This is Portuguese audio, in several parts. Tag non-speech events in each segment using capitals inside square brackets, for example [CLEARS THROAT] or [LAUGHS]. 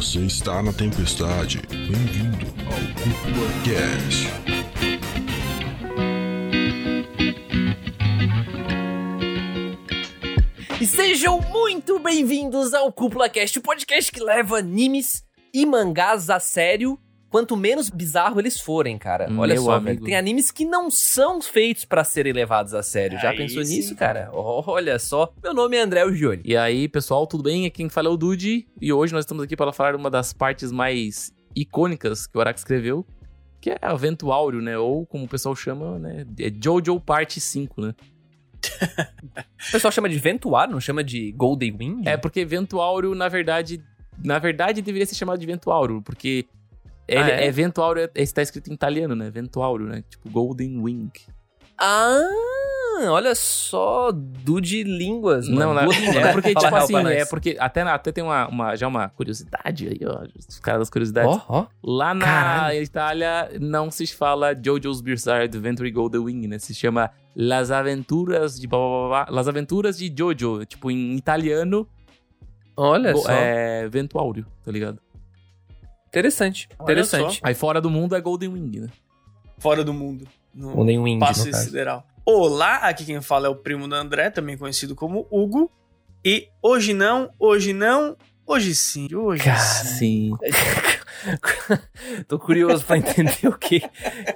Você está na tempestade. Bem-vindo ao Cúpula Cast. E sejam muito bem-vindos ao Cúpula Cast, o podcast que leva animes e mangás a sério, quanto menos bizarro eles forem, cara. Olha Meu só, amigo. velho, tem animes que não são feitos pra serem levados a sério. Já Aí pensou sim. nisso, cara? Olha só. Meu nome é André Gione. E aí, pessoal, tudo bem? Aqui quem fala é o Dude. E hoje nós estamos aqui para falar uma das partes mais icônicas que o Araki escreveu, que é a Vento Áureo, né? Ou como o pessoal chama, né? É Jojo Parte 5, né? [LAUGHS] O pessoal chama de Ventuar, não chama de Golden Wing? É porque Vento Áureo, na verdade, na verdade deveria ser chamado de Vento Áureo, porque ele, Ah, é? é? Vento Áureo, é, está escrito em italiano, né? Vento Áureo, né? Tipo Golden Wing. Ah, olha só, do de línguas, Não, mano. não, línguas, é né? porque, [LAUGHS] tipo assim, é porque até, até tem uma, uma- já uma curiosidade aí, ó, os caras das curiosidades. Ó, ó. Lá na Caralho. Itália não se fala Jojo's Bizarre Adventure Golden Wing, né? Se chama Las Aventuras de blá, blá, blá, blá, Las Aventuras de Jojo, tipo em italiano, Olha go- só. é Vento Áureo, tá ligado? Interessante, Olha interessante. só. Aí fora do mundo é Golden Wing, né? Fora do mundo. No Golden Wing, no passe caso. sideral. Olá, aqui quem fala é o primo do André, também conhecido como Hugo. E hoje não, hoje não, hoje sim, hoje Cara, sim. Sim. [LAUGHS] Tô curioso pra entender o que,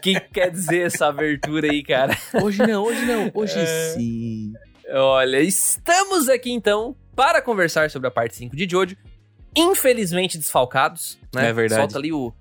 que quer dizer essa abertura aí, cara. Hoje não, hoje não, hoje É. sim. Olha, estamos aqui então para conversar sobre a parte 5 de Jojo. Infelizmente desfalcados, né? É verdade. Solta ali o.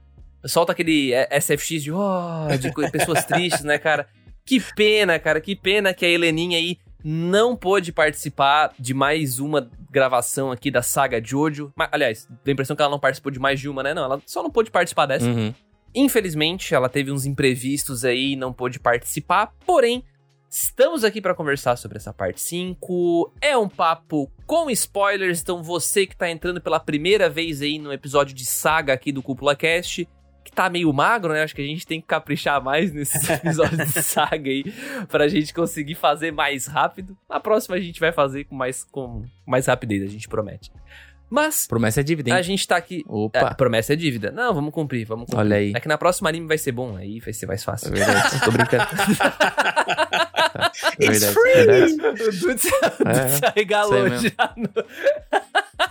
Solta aquele é, SFX de, ó, de pessoas [LAUGHS] tristes, né, cara? Que pena, cara, que pena que a Heleninha aí não pôde participar de mais uma gravação aqui da saga Jojo. Mas, aliás, dá a impressão que ela não participou de mais de uma, né? Não, ela só não pôde participar dessa. Uhum. Infelizmente, ela teve uns imprevistos aí e não pôde participar, porém, estamos aqui para conversar sobre essa parte 5. É um papo com spoilers, então você que tá entrando pela primeira vez aí no episódio de saga aqui do Cúpula Cast, que tá meio magro, né? Acho que a gente tem que caprichar mais nesses [LAUGHS] episódios de saga aí, pra gente conseguir fazer mais rápido. Na próxima a gente vai fazer com mais, com mais rapidez, a gente promete. Mas Promessa é dívida, a hein? gente tá aqui. É, Opa, promessa é dívida. Não, vamos cumprir, vamos cumprir. olha aí. É que na próxima anime vai ser bom, aí vai ser mais É fácil. verdade, Tô brincando. [LAUGHS] é verdade, é verdade. o Dude se É, [LAUGHS] arregalou isso aí mesmo. já. no-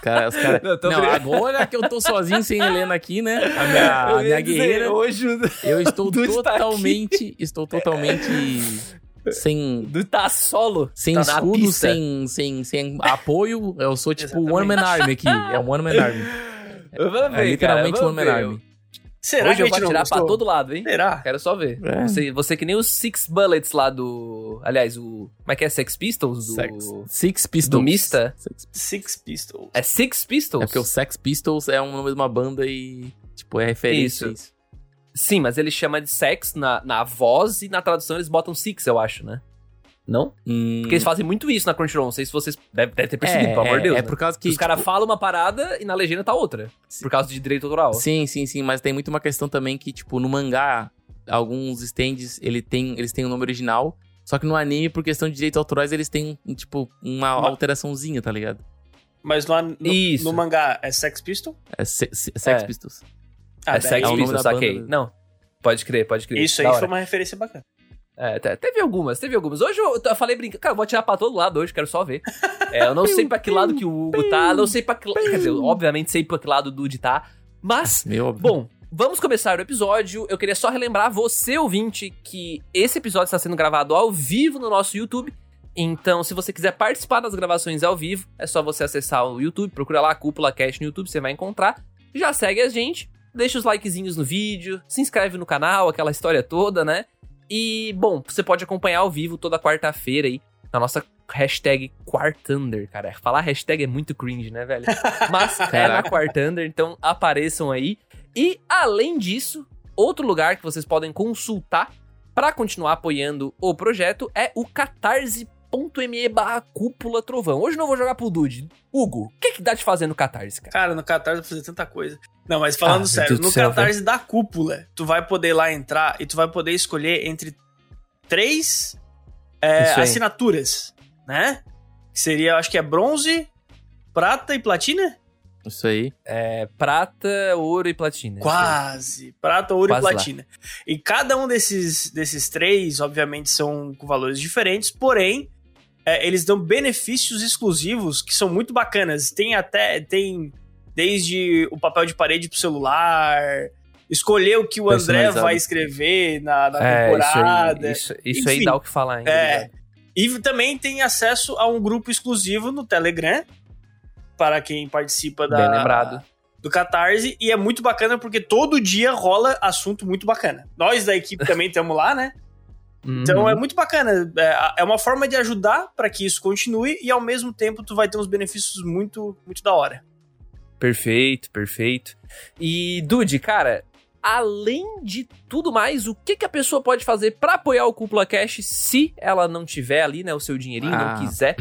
Cara, os caras. Não, Não, agora que eu tô sozinho sem Helena aqui, né? A [LAUGHS] minha, a minha guerreira. hoje Eu estou tá totalmente. estou totalmente sem. Tá solo. Sem tá escudo, sem, sem, sem apoio. Eu sou tipo Exatamente. One Man Army aqui. É um One Man Army. [LAUGHS] Vamos ver, É literalmente cara, One Man. Army. Será Hoje que eu vou atirar pra todo lado, hein? Será? Quero só ver. É. Você, você que nem os Six Bullets lá do... Aliás, o... Como é que é? Sex Pistols? Do... Sex. Six Do Pistols. Mista? Sex- Six Pistols. É Six Pistols? É porque o Sex Pistols é um nome de uma banda e. Tipo, é referência. Isso. a isso. Sim, mas ele chama de Sex na, na voz e na tradução eles botam Six, eu acho, né? Não? Hum, Porque eles fazem muito isso na Crunchyroll. Não sei se vocês devem deve ter percebido, é, pelo amor de Deus. É né? por causa que. Os caras tipo, falam uma parada e na legenda tá outra. Por causa de direito autoral. Sim, sim, sim, mas tem muito uma questão também que, tipo, no mangá, alguns stands, ele tem, eles têm o nome original, só que no anime, por questão de direitos autorais, eles têm, tipo, uma Uma- alteraçãozinha, tá ligado? Mas lá no, no mangá é Sex Pistol? É se- se- Sex É. Pistols. Ah, é Sex é Pistols, saquei. banda. Não. Pode crer, pode crer. Isso aí foi uma referência bacana. É, te- teve algumas, teve algumas. Hoje eu, eu falei brincando. Cara, eu vou atirar pra todo lado hoje, quero só ver. É, eu não [LAUGHS] sei pra que lado que o Hugo tá, não sei pra que lado. Quer dizer, obviamente sei pra que lado o Dude tá. Mas Meio óbvio. Bom, vamos começar o episódio. Eu queria só relembrar você, ouvinte, que esse episódio está sendo gravado ao vivo no nosso YouTube. Então, se você quiser participar das gravações ao vivo, é só você acessar o YouTube, procura lá a Cúpula Cast no YouTube, você vai encontrar. Já segue a gente, deixa os likezinhos no vídeo, se inscreve no canal, aquela história toda, né? E, bom, você pode acompanhar ao vivo toda quarta-feira aí, na nossa hashtag Quartunder, cara. Falar hashtag é muito cringe, né, velho? Mas é na. Quartunder, então apareçam aí. E, além disso, outro lugar que vocês podem consultar para continuar apoiando o projeto é o catarse.me barra cúpula trovão. Hoje eu não vou jogar pro Dude. Hugo, o que, que dá de fazer no Catarse, cara? Cara, no Catarse pra fazer tanta coisa. Não, mas falando Ah, sério, no céu, Catarse da cúpula, tu vai poder lá entrar e tu vai poder escolher entre três é, assinaturas, né? Que seria, acho que é bronze, prata e platina? Isso aí. É prata, ouro e platina. Quase. Prata, ouro Quase e lá. platina. E cada um desses, desses três, obviamente, são com valores diferentes, porém, é, eles dão benefícios exclusivos que são muito bacanas. Tem até. Tem desde o papel de parede pro celular, escolher o que o André vai escrever na, na É, temporada. isso aí, isso, isso aí Enfim, dá o que falar ainda. É. né? E também tem acesso a um grupo exclusivo no Telegram para quem participa da, Bem lembrado. do Catarse. E é muito bacana porque todo dia rola assunto muito bacana. Nós da equipe [LAUGHS] também estamos lá, né? Então Uhum. é muito bacana. É, é uma forma de ajudar para que isso continue e ao mesmo tempo tu vai ter uns benefícios muito, muito da hora. Perfeito, perfeito. E, Dude, cara, além de tudo mais, o que, que a pessoa pode fazer pra apoiar o Cúpula Cash se ela não tiver ali, né, o seu dinheirinho, Ah. não quiser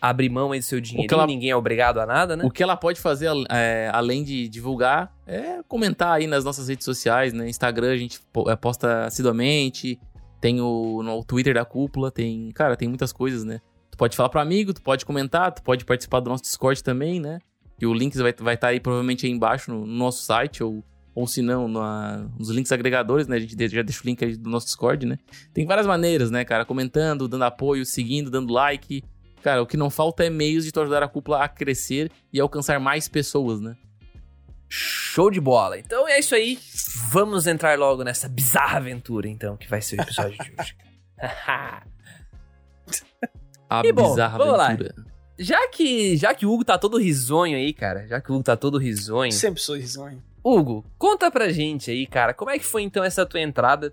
abrir mão aí do seu dinheirinho, ela- ninguém é obrigado a nada, né? O que ela pode fazer, é, além de divulgar, é comentar aí nas nossas redes sociais, né? Instagram a gente é, posta assiduamente, tem o no Twitter da cúpula, tem, cara, tem muitas coisas, né? Tu pode falar pro amigo, tu pode comentar, tu pode participar do nosso Discord também, né? E o link vai estar vai tá aí provavelmente aí embaixo no, no nosso site, ou, ou se não, na- nos links agregadores, né? A gente já deixa o link aí do nosso Discord, né? Tem várias maneiras, né, cara? Comentando, dando apoio, seguindo, dando like. Cara, o que não falta é meios de tu ajudar a cúpula a crescer e alcançar mais pessoas, né? Show de bola. Então é isso aí. [LAUGHS] Vamos entrar logo nessa bizarra aventura, então, que vai ser o episódio de hoje. [LAUGHS] A E bom, bizarra vamos lá. aventura. já que já que o Hugo tá todo risonho aí, cara, já que o Hugo tá todo risonho, Sempre sou risonho. Hugo, conta pra gente aí, cara, como é que foi então essa tua entrada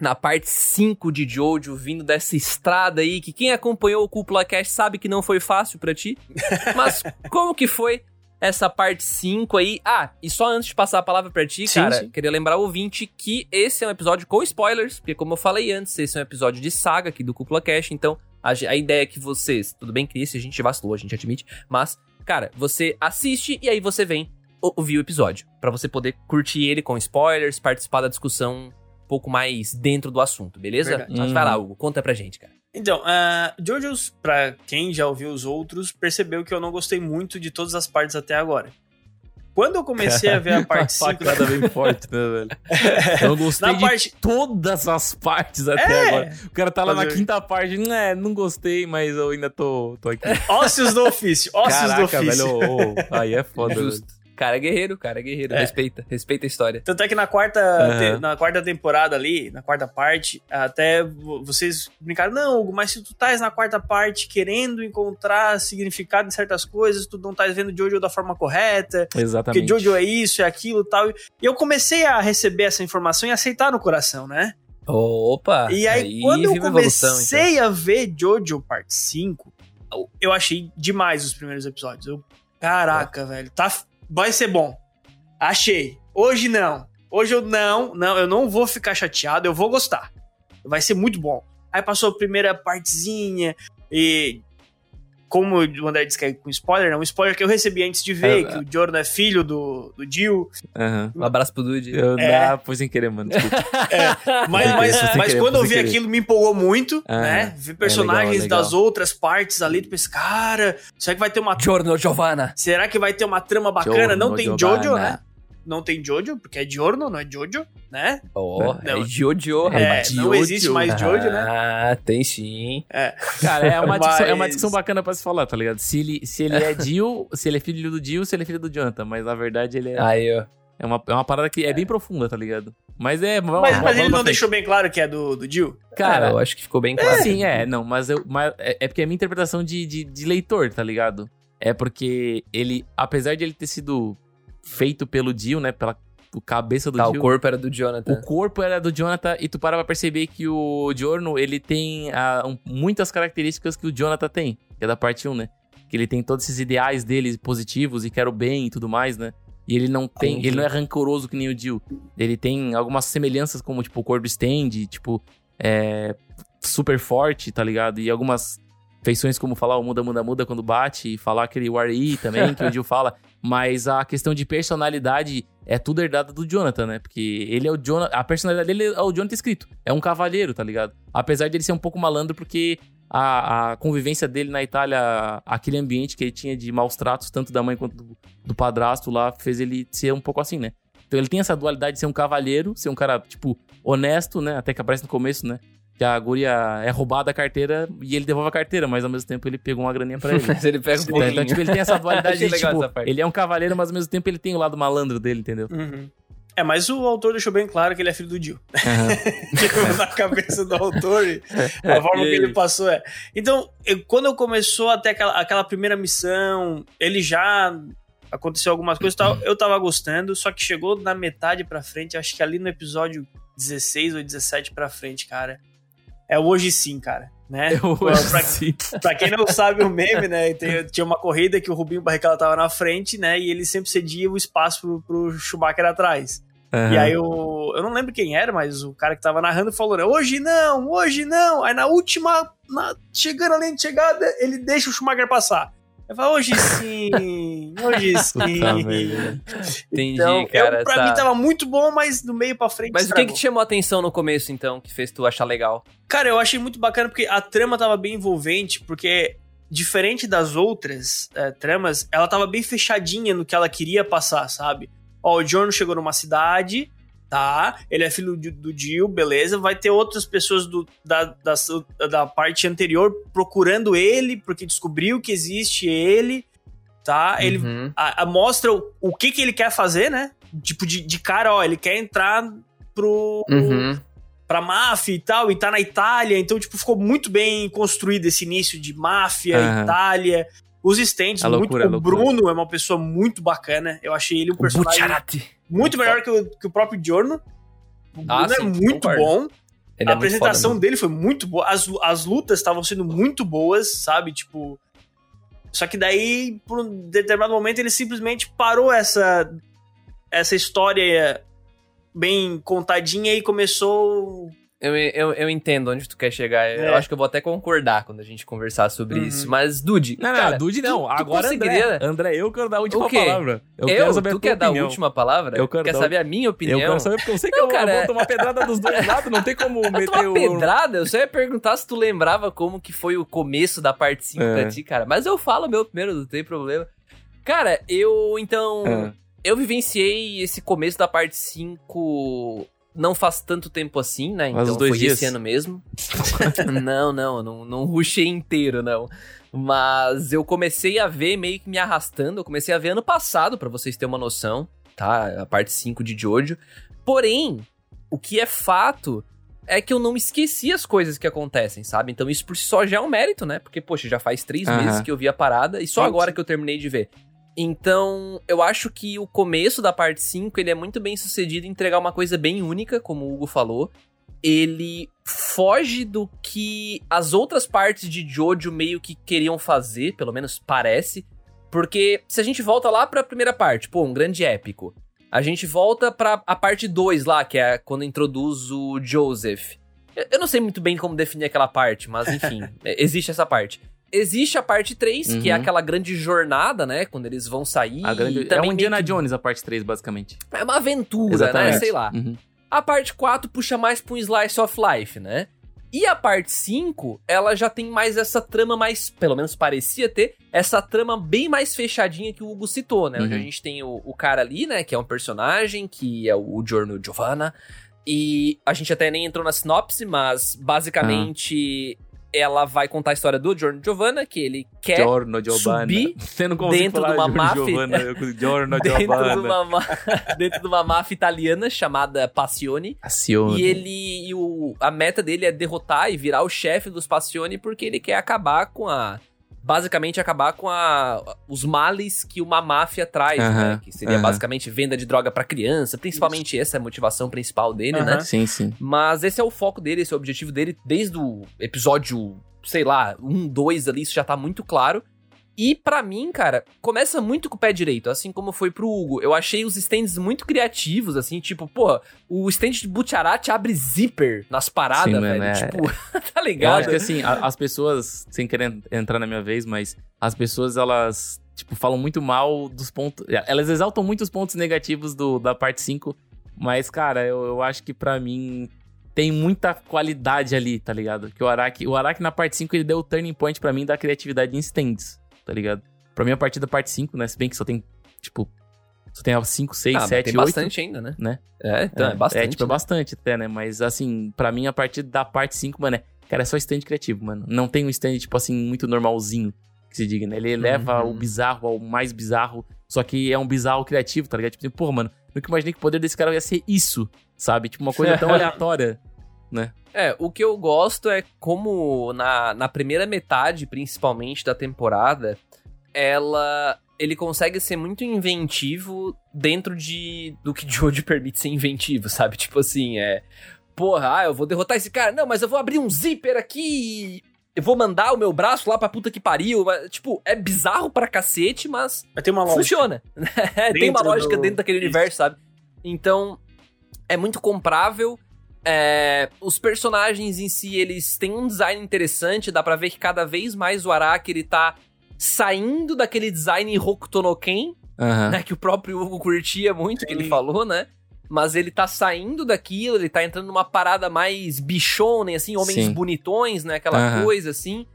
na parte 5 de Jojo, vindo dessa estrada aí, que quem acompanhou o Cúpula Cast sabe que não foi fácil pra ti, [LAUGHS] mas como que foi essa parte 5 aí? Ah, e só antes de passar a palavra pra ti, Sim, cara, sim. queria lembrar o ouvinte que esse é um episódio com spoilers, porque como eu falei antes, esse é um episódio de saga aqui do Cúpula Cast, então a, a ideia é que vocês, tudo bem esse a gente vacilou, a gente admite, mas, cara, você assiste e aí você vem ouvir o episódio, Pra você poder curtir ele com spoilers, participar da discussão um pouco mais dentro do assunto, beleza? Verdade. Mas vai lá, Uhum. Hugo, conta pra gente, cara. Então, uh, Jojo's, pra quem já ouviu os outros, percebeu que eu não gostei muito de todas as partes até agora. Quando eu comecei a ver a [LAUGHS] parte 5 Facada bem forte, né, velho? [LAUGHS] Eu gostei Na de parte. todas as partes até É. agora. O cara tá lá na quinta parte, né, não gostei, mas eu ainda tô, tô aqui. [LAUGHS] Ósseos do ofício. Ósseos do Caraca, ofício. velho, ô, ô, aí é foda. Justo. Cara é guerreiro, cara é guerreiro. É. Respeita, respeita a história. Tanto é que na quarta, Aham. te- na quarta temporada ali, na quarta parte, até vo- vocês brincaram, não, Hugo, mas se tu estás na quarta parte querendo encontrar significado em certas coisas, tu não estás vendo Jojo da forma correta, Exatamente. porque Jojo é isso, é aquilo e tal. E eu comecei a receber essa informação e aceitar no coração, né? Opa! E aí, quando eu evolução, comecei então. a ver Jojo parte 5, eu- eu achei demais os primeiros episódios. Eu, caraca, velho, tá, vai ser bom. Achei. Hoje não. Hoje eu não, não, eu não vou ficar chateado, eu vou gostar. Vai ser muito bom. Aí passou a primeira partezinha e como o André disse que é com spoiler, né? Um spoiler que eu recebi antes de ver, É, que o Jordan é filho do, do Jill. Aham. Um abraço pro Dude. Eu, É. Ah, foi sem querer, mano. Desculpa. [LAUGHS] Mas, mas, mas querer, quando eu vi querer. aquilo, me empolgou muito, Ah, né? Ver personagens legal, das outras partes ali, tu pensa, cara, será que vai ter uma. Giorno Giovanna. Será que vai ter uma trama bacana? Giorno, não tem Giovanna. Jojo, né? Não tem Jojo, porque é Giorno, não é Jojo, né? Oh, Não. é Jojo. É, rapaz. não Jojo. existe mais Jojo, né? Ah, tem sim. Cara, é uma, discussão, é uma Mas- discussão bacana pra se falar, tá ligado? Se ele, se ele é Jill, [LAUGHS] se ele é filho do Jill, se ele é filho do Jonathan. Mas na verdade ele é, Aí, ó. é, uma, é uma parada que é bem profunda, tá ligado? Mas é. Vamos, Mas, vamos mas ele não frente. deixou bem claro que é do, do Jill. Cara, Cara, eu acho que ficou bem claro. Sim, é, não, mas, eu, mas é, é porque é a minha interpretação de, de, de leitor, tá ligado? É porque ele, apesar de ele ter sido feito pelo Jill, né, pela o cabeça do Tá, o Jill, corpo era do o Jonathan. corpo era do Jonathan e tu para pra perceber que o Giorno, ele tem ah, um- muitas características que o Jonathan tem, que é da parte 1, né? Que ele tem todos esses ideais dele positivos e quer o bem e tudo mais, né? E ele não tem, Entendi. ele não é rancoroso que nem o Jill. Ele tem algumas semelhanças como, tipo, o corpo stand, tipo, é, super forte, tá ligado? E algumas feições como falar o muda, muda, muda quando bate, e falar aquele Wari também, que o Jill fala. [LAUGHS] Mas a questão de personalidade é tudo herdado do Jonathan, né? Porque ele é o Jonathan. A personalidade dele é o Jonathan escrito. É um cavalheiro, tá ligado? Apesar de ele ser um pouco malandro, porque a, a convivência dele na Itália, aquele ambiente que ele tinha de maus tratos, tanto da mãe quanto do, do padrasto lá, fez ele ser um pouco assim, né? Então ele tem essa dualidade de ser um cavalheiro, ser um cara, tipo, honesto, né? Até que aparece no começo, né? Que a guria é roubada a carteira e ele devolve a carteira, mas ao mesmo tempo ele pegou uma graninha pra ele. [LAUGHS] Mas ele pega um então, pouquinho. então, tipo, ele tem essa dualidade [LAUGHS] de, legal tipo, ele é um cavaleiro, mas ao mesmo tempo ele tem o lado malandro dele, entendeu? Uhum. É, mas o autor deixou bem claro que ele é filho do Dio. Tipo, [LAUGHS] na cabeça do autor, a forma que ele passou é. Então, eu- quando eu começou até aquela, aquela primeira missão, ele já aconteceu algumas coisas e tal, eu tava gostando, só que chegou na metade pra frente, acho que ali no episódio 16 ou 17 pra frente, cara. É hoje sim, cara. Né? Pra- acho pra, assim. Pra quem não sabe o meme, né? tem- tinha uma corrida que o Rubinho Barrichello tava na frente, né? E ele sempre cedia o espaço pro, pro Schumacher atrás. E aí o. Eu não lembro quem era, mas o cara que tava narrando falou, né? Hoje não, hoje não. Aí na última. na- chegando a linha de chegada, ele deixa o Schumacher passar. Eu falo, hoje sim, hoje [LAUGHS] sim. Entendi, Então, eu- cara. pra tá. mim tava muito bom, mas do meio pra frente. Mas o que, que te chamou a atenção no começo, então, que fez tu achar legal? Cara, eu achei muito bacana porque a trama tava bem envolvente, porque diferente das outras eh, tramas, ela tava bem fechadinha no que ela queria passar, sabe? Ó, o John chegou numa cidade, tá? Ele é filho do, do Jill, beleza. Vai ter outras pessoas do, da, da, da parte anterior procurando ele, porque descobriu que existe ele, tá? Ele Uhum. a- a- mostra o, o que que ele quer fazer, né? Tipo, de, de cara, ó, ele quer entrar pro, Uhum. pra máfia e tal, e tá na Itália, então, tipo, ficou muito bem construído esse início de máfia, Aham. Itália. Os stands, A muito, loucura, o loucura. Bruno é uma pessoa muito bacana. Eu achei ele um personagem muito melhor que o, que o próprio Giorno. O Bruno Ah, é sim, muito concordo. bom. Ele a é muito apresentação foda dele foi muito boa. As, as lutas estavam sendo muito boas, sabe? Tipo. Só que daí, por um determinado momento, ele simplesmente parou essa, essa história bem contadinha e começou. Eu, eu, eu entendo onde tu quer chegar. Eu É. acho que eu vou até concordar quando a gente conversar sobre Uhum. isso. Mas, Dude, Não, não, cara, Dude não. tu Agora conseguiria- André. André, eu quero dar a última O quê? palavra. Eu, Eu? quero saber tu quer dar a opinião. última palavra? Eu quero quer dar- saber a minha opinião? Eu quero saber porque eu sei que Não, eu cara, vou é- tomar pedrada dos dois [LAUGHS] lados, não tem como tu meter uma o... pedrada? Eu só ia perguntar se tu lembrava como que foi o começo da parte 5 É. pra ti, cara. Mas eu falo meu primeiro, não tem problema. Cara, eu, então... É. Eu vivenciei esse começo da parte 5 não faz tanto tempo assim, né? Então uns dois foi dias. esse ano mesmo. [LAUGHS] não, não, não, não rushei inteiro, não. Mas eu comecei a ver meio que me arrastando. Eu comecei a ver ano passado, pra vocês terem uma noção, tá? A parte 5 de Jojo. Porém, o que é fato é que eu não esqueci as coisas que acontecem, sabe? Então isso por si só já é um mérito, né? Porque, poxa, já faz três Aham. meses que eu vi a parada e só Sim, agora que eu terminei de ver. Então, eu acho que o começo da parte 5, ele é muito bem sucedido em entregar uma coisa bem única, como o Hugo falou. Ele foge do que as outras partes de Jojo meio que queriam fazer, pelo menos parece. Porque se a gente volta lá pra primeira parte, pô, um grande épico. A gente volta pra a parte 2 lá, que é quando introduz o Joseph. Eu- não sei muito bem como definir aquela parte, mas enfim, [LAUGHS] existe essa parte. Existe a parte 3, que é Uhum. aquela grande jornada, né? Quando eles vão sair. A grande... É um Indiana que- Jones, a parte 3, basicamente. É uma aventura, né? Sei lá. Uhum. A parte 4 puxa mais pra um slice of life, né? E a parte 5, ela já tem mais essa trama mais, pelo menos parecia ter, essa trama bem mais fechadinha que o Hugo citou, né? Onde a Uhum. gente tem o, o cara ali, né? Que é um personagem, que é o Giorno Giovanna. E a gente até nem entrou na sinopse, mas basicamente ela vai contar a história do Giorno Giovanna, que ele quer Giorno Giovanna. subir [LAUGHS] Você não consegue dentro de uma máfia- Giovanna, Giorno [LAUGHS] dentro, de Giovanna. uma, ma- [LAUGHS] dentro de uma máfia italiana chamada Passione. Acione. E ele. E o, a meta dele é derrotar e virar o chefe dos Passione porque ele quer acabar com a. Basicamente acabar com a, os males que uma máfia traz, né? Que seria basicamente venda de droga pra criança. Principalmente essa é a motivação principal dele, né? Sim, sim. Mas esse é o foco dele, esse é o objetivo dele desde o episódio, sei lá, um, dois ali, isso já tá muito claro. E pra mim, cara, começa muito com o pé direito, assim como foi pro Hugo. Eu achei os stands muito criativos, assim, tipo, pô, o stand de Butcharat abre zíper nas paradas, Sim, velho. é- Tipo, [LAUGHS] tá Eu ligado? acho que assim, a- as pessoas, sem querer entrar na minha vez, mas as pessoas, elas, tipo, falam muito mal dos pontos. Elas exaltam muito os pontos negativos do, da parte 5. Mas, cara, eu, eu acho que pra mim. tem muita qualidade ali, tá ligado? Que o Araki, o Araki na parte 5 ele deu o turning point pra mim da criatividade em stands, tá ligado? Pra mim a partir da parte 5, né? Se bem que só tem, tipo, só tem 5, 6, Ah, mas 7, tem 8. bastante ainda, né? né? É, então, é, bastante. É, tipo, é né? bastante até, né? Mas, assim, pra mim, a partir da parte 5, mano, é, cara, é só stand criativo, mano. Não tem um stand, tipo assim, muito normalzinho, que se diga, né? Ele eleva Uhum. o bizarro ao mais bizarro, só que é um bizarro criativo, tá ligado? Tipo assim, porra, mano, nunca imaginei que o poder desse cara ia ser isso, sabe? Tipo, uma coisa tão [LAUGHS] aleatória, né? É, o que eu gosto é como na, na primeira metade, principalmente, da temporada, ela. Ele consegue ser muito inventivo dentro de do que [LAUGHS] Jojo permite ser inventivo, sabe? Tipo assim, é. Porra, ah, eu vou derrotar esse cara. Não, mas eu vou abrir um zíper aqui. Eu vou mandar o meu braço lá pra puta que pariu. Mas, Tipo, é bizarro pra cacete, mas Vai ter uma lógica. funciona. [LAUGHS] É, Tem uma lógica do- dentro daquele Isso. universo, sabe? Então, é muito comprável. É, os personagens em si, eles têm um design interessante. Dá pra ver que cada vez mais o Araki, ele tá saindo daquele design Hokuto no Ken, Aham. né? Que o próprio Hugo curtia muito, que ele Sim. falou, né? Mas ele tá saindo daquilo, ele tá entrando numa parada mais bichonem, assim, homens Sim. bonitões, né? Aquela Aham. coisa, assim.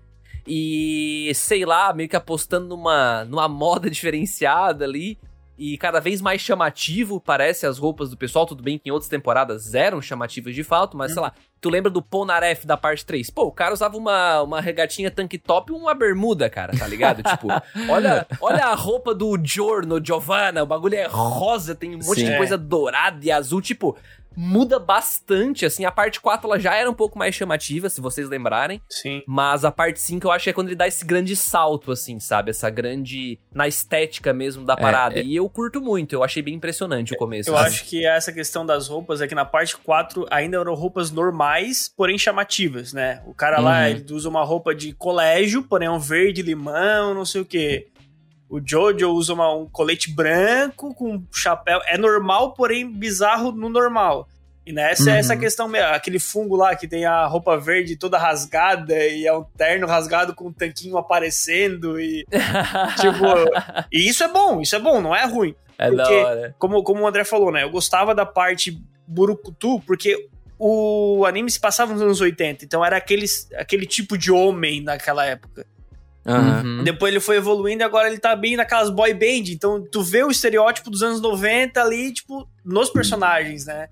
E, sei lá, meio que apostando numa, numa moda [LAUGHS] diferenciada ali. E cada vez mais chamativo parece as roupas do pessoal. Tudo bem que em outras temporadas eram chamativas de fato, mas sei lá. Tu lembra do Ponaref da parte 3? Pô, o cara usava uma, uma regatinha tank top e uma bermuda, cara, tá ligado? [LAUGHS] tipo, olha, olha a roupa do Giorno, Giovanna, o bagulho é rosa, tem um monte Sim. de É. coisa dourada e azul, tipo, muda bastante, assim, a parte 4 ela já era um pouco mais chamativa, se vocês lembrarem, Sim. mas a parte 5 eu acho que é quando ele dá esse grande salto, assim, sabe? Essa grande, na estética mesmo da parada, é. e eu curto muito, eu achei bem impressionante o começo. Eu assim. acho que essa questão das roupas é que na parte 4 ainda eram roupas normais, porém chamativas, né? O cara lá, Uhum. ele usa uma roupa de colégio, porém é um verde limão, não sei o quê. O Jojo usa uma- um colete branco com um chapéu. É normal, porém bizarro no normal. E nessa é Uhum. essa questão mesmo. Aquele fungo lá que tem a roupa verde toda rasgada e é um terno rasgado com um tanquinho aparecendo e [LAUGHS] tipo. e isso é bom, isso é bom, não é ruim é porque- como, como o André falou, né? Eu gostava da parte Burukutu, porque o anime se passava nos anos 80, então era aqueles, aquele tipo de homem naquela época. Uhum. Depois ele foi evoluindo e agora ele tá bem naquelas boy band, então tu vê o estereótipo dos anos 90 ali, tipo, nos personagens, né?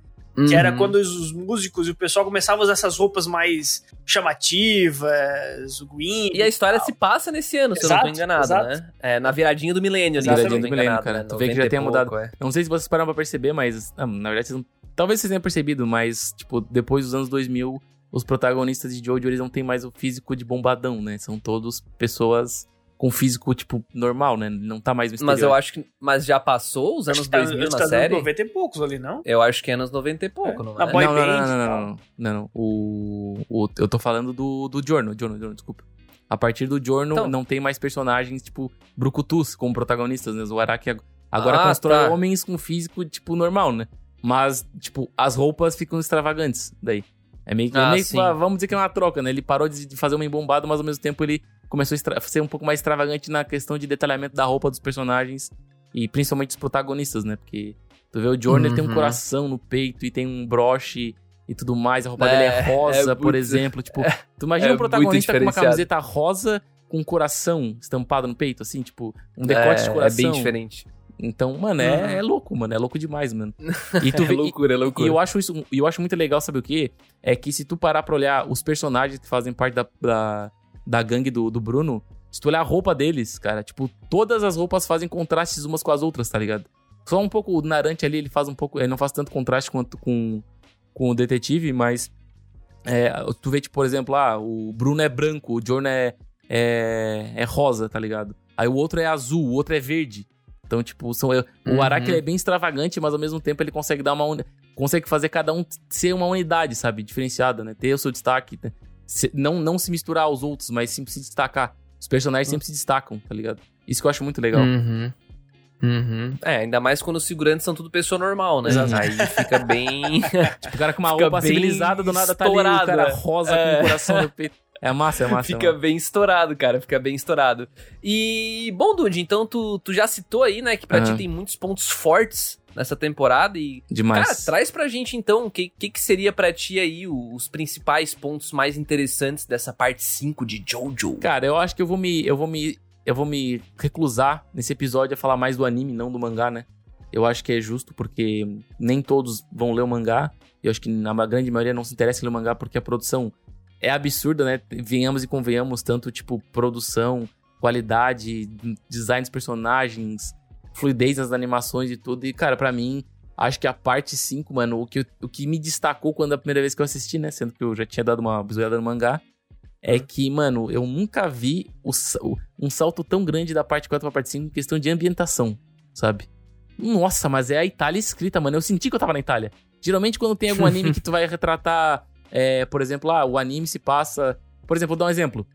Que era Uhum. quando os, os músicos e o pessoal começavam a usar essas roupas mais chamativas, o Green. E a história se passa nesse ano, se eu não Exato, tô enganado, exato. né? É, na viradinha do milênio ali, Viradinha do milênio, cara. né? Tu vê que 90 já tem mudado. é. Não sei se vocês pararam pra perceber, mas ah, na verdade vocês não... talvez vocês tenham percebido, mas tipo, depois dos anos 2000, os protagonistas de Jojo, eles não têm mais o físico de bombadão, né? São todos pessoas com físico tipo normal, né? Não tá mais um Mas eu acho que. Mas já passou os anos que tá- 2000 acho que na tá série? 90 e poucos ali, não? Eu acho que é anos 90 e pouco, É. não Na é? boy não, não, band não, e não, não, não, não, não. O, o, eu tô falando do, do Giorno, Giorno, Giorno, desculpa. A partir do Giorno, Então- não tem mais personagens, tipo, brucutus como protagonistas, né? O Araki ag- agora Ah, constrói tá. homens com físico, tipo, normal, né? Mas, tipo, as roupas ficam extravagantes daí. É meio que, é Ah, meio que vamos dizer que é uma troca, né? Ele parou de fazer uma embombada, mas ao mesmo tempo ele começou a ser um pouco mais extravagante na questão de detalhamento da roupa dos personagens e principalmente dos protagonistas, né? Porque tu vê o Giorno, ele tem um Uhum. coração no peito e tem um broche e tudo mais. A roupa É, dele é rosa, é por muito- exemplo. Tipo, tu imagina é um protagonista com uma camiseta rosa com um coração estampado no peito, assim, tipo, um decote é, de coração. É bem diferente. Então, mano, é, Uhum. é louco, mano. É louco demais, mano. [LAUGHS] E tu É vê, e- loucura, é e loucura. eu acho isso, e eu acho muito legal, sabe o quê? É que se tu parar pra olhar os personagens que fazem parte da, da, da gangue do, do Bruno, se tu olhar a roupa deles, cara, tipo, todas as roupas fazem contrastes umas com as outras, tá ligado? Só um pouco o Narante ali, ele faz um pouco, ele não faz tanto contraste quanto com, com o detetive, mas é, tu vê, tipo, por exemplo, ah, o Bruno é branco, o Jorno é, é, é rosa, tá ligado? Aí o outro é azul, o outro é verde. Então, tipo, são, o Uhum. Araki ele é bem extravagante, mas ao mesmo tempo ele consegue dar uma uni- consegue fazer cada um ser uma unidade, sabe? Diferenciada, né? Ter o seu destaque. né? Se- não, não se misturar aos outros, mas sempre se destacar. Os personagens sempre se destacam, tá ligado? Isso que eu acho muito legal. Uhum. Uhum. É, ainda mais quando os figurantes são tudo pessoa normal, né? Exato. Aí fica bem. [LAUGHS] Tipo, o cara com uma Fica roupa civilizada, do nada tá ali o cara né? rosa É. com o coração no peito. É massa, é massa. é fica massa. bem estourado, cara. Fica bem estourado. E, bom, Dude, então tu, tu já citou aí, né, que pra Aham. ti tem muitos pontos fortes nessa temporada e Demais. Cara, traz pra gente então o que, que, que seria pra ti aí os principais pontos mais interessantes dessa parte 5 de Jojo. Cara, eu acho que eu vou me. Eu vou me. Eu vou me reclusar nesse episódio a falar mais do anime, não do mangá, né? Eu acho que é justo, porque nem todos vão ler o mangá. Eu acho que na grande maioria não se interessa em ler o mangá, porque a produção é absurda, né? Venhamos e convenhamos, tanto tipo produção, qualidade, design dos personagens, fluidez nas animações e tudo. E, cara, pra mim, acho que a parte 5, mano, o que, o que me destacou quando a primeira vez que eu assisti, né? Sendo que eu já tinha dado uma bisoiada no mangá. É que, mano, eu nunca vi o- um salto tão grande da parte 4 pra parte 5 em questão de ambientação, sabe? Nossa, mas é a Itália escrita, mano. Eu senti que eu tava na Itália. Geralmente, quando tem algum anime [LAUGHS] que tu vai retratar, é, por exemplo, ah, o anime se passa. Por exemplo, vou dar um exemplo.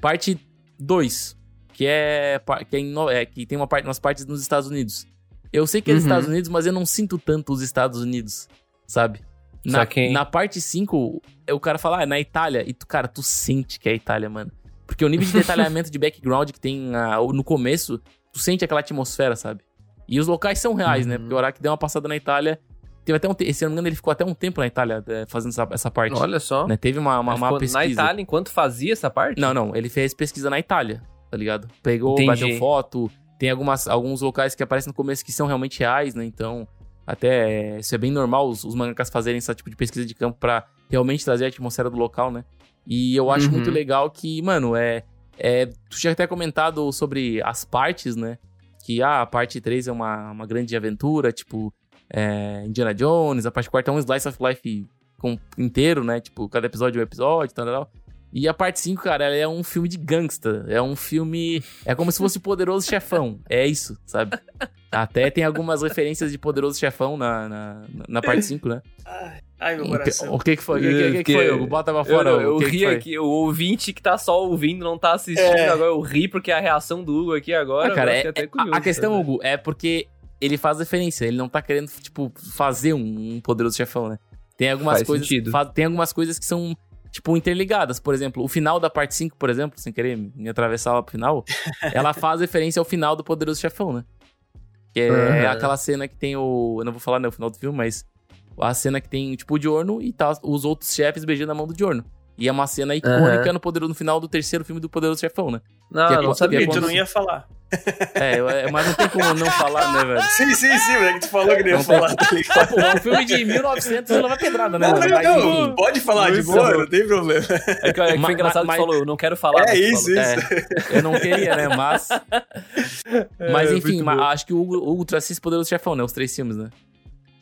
Parte 2, que é. Que, é em é, que tem uma parte, umas partes nos Estados Unidos. Eu sei que é nos Uhum. Estados Unidos, mas eu não sinto tanto os Estados Unidos, sabe? Na, Saquei. na parte 5, o cara fala, ah, é na Itália. E tu, cara, tu sente que é Itália, mano. Porque o nível de detalhamento de background que tem ah, no começo, tu sente aquela atmosfera, sabe? E os locais são reais, né? Uhum. Porque o Araki deu uma passada na Itália. Teve até um se não me engano, ele ficou até um tempo na Itália é, fazendo essa, essa parte. Olha só. né? Teve uma, uma, uma pesquisa. Na Itália, enquanto fazia essa parte? Não, não. Ele fez pesquisa na Itália, tá ligado? Pegou, Entendi. bateu foto. Tem algumas, alguns locais que aparecem no começo que são realmente reais, né? Então, até é, isso é bem normal os, os mangakas fazerem esse tipo de pesquisa de campo pra realmente trazer a atmosfera do local, né? E eu acho Uhum. muito legal que, mano, é, é. Tu tinha até comentado sobre as partes, né? Que ah, a parte 3 é uma, uma grande aventura, tipo, é, Indiana Jones, a parte 4 é um slice of life com, inteiro, né? Tipo, cada episódio é um episódio, tal, tal, tal. E a parte 5, cara, ela é um filme de gangsta. É um filme. É como se fosse Poderoso Chefão. É isso, sabe? Até tem algumas referências de Poderoso Chefão na, na, na parte 5, né? Ai, meu O que, coração. o que que foi? O que, que, que, que foi? Hugo? Bota pra Eu, fora. eu, o que que ri foi? aqui, o ouvinte que tá só ouvindo, não tá assistindo, É. agora eu ri porque a reação do Hugo aqui agora. Ah, cara, eu é- é- curioso, a, a questão, sabe? Hugo, é porque ele faz referência. Ele não tá querendo, tipo, fazer um, um Poderoso Chefão, né? Tem algumas Faz coisas. faz- tem algumas coisas que são, tipo, interligadas. Por exemplo, o final da parte 5, por exemplo, sem querer me atravessar lá pro final, [LAUGHS] ela faz referência ao final do Poderoso Chefão, né? Que é, Uhum. é aquela cena que tem o. Eu não vou falar né, o final do filme, mas a cena que tem, tipo, o Diorno e tá os outros chefes beijando a mão do Diorno. E é uma cena icônica no, poderoso, no final do terceiro filme do Poderoso Chefão, né? Não, que é eu não quando- sabia que é tu disso. não ia falar. É, eu- mas não tem como não falar, né, velho? [LAUGHS] Sim, sim, sim, mas é que tu falou que não ia Não tem- falar, [LAUGHS] tá? Pô, é um filme de 1900 e leva pedrada, né? Não, não, Mas, não, pode falar de boa, não tem problema. É que, é que foi engraçado ma- que tu falou, eu não quero falar. É mas tu isso, falou. isso. É, eu não queria, né? Mas. [LAUGHS] Mas É, enfim, mas acho que o Hugo, o Hugo trouxe esse Poderoso Chefão, né? Os três filmes, né?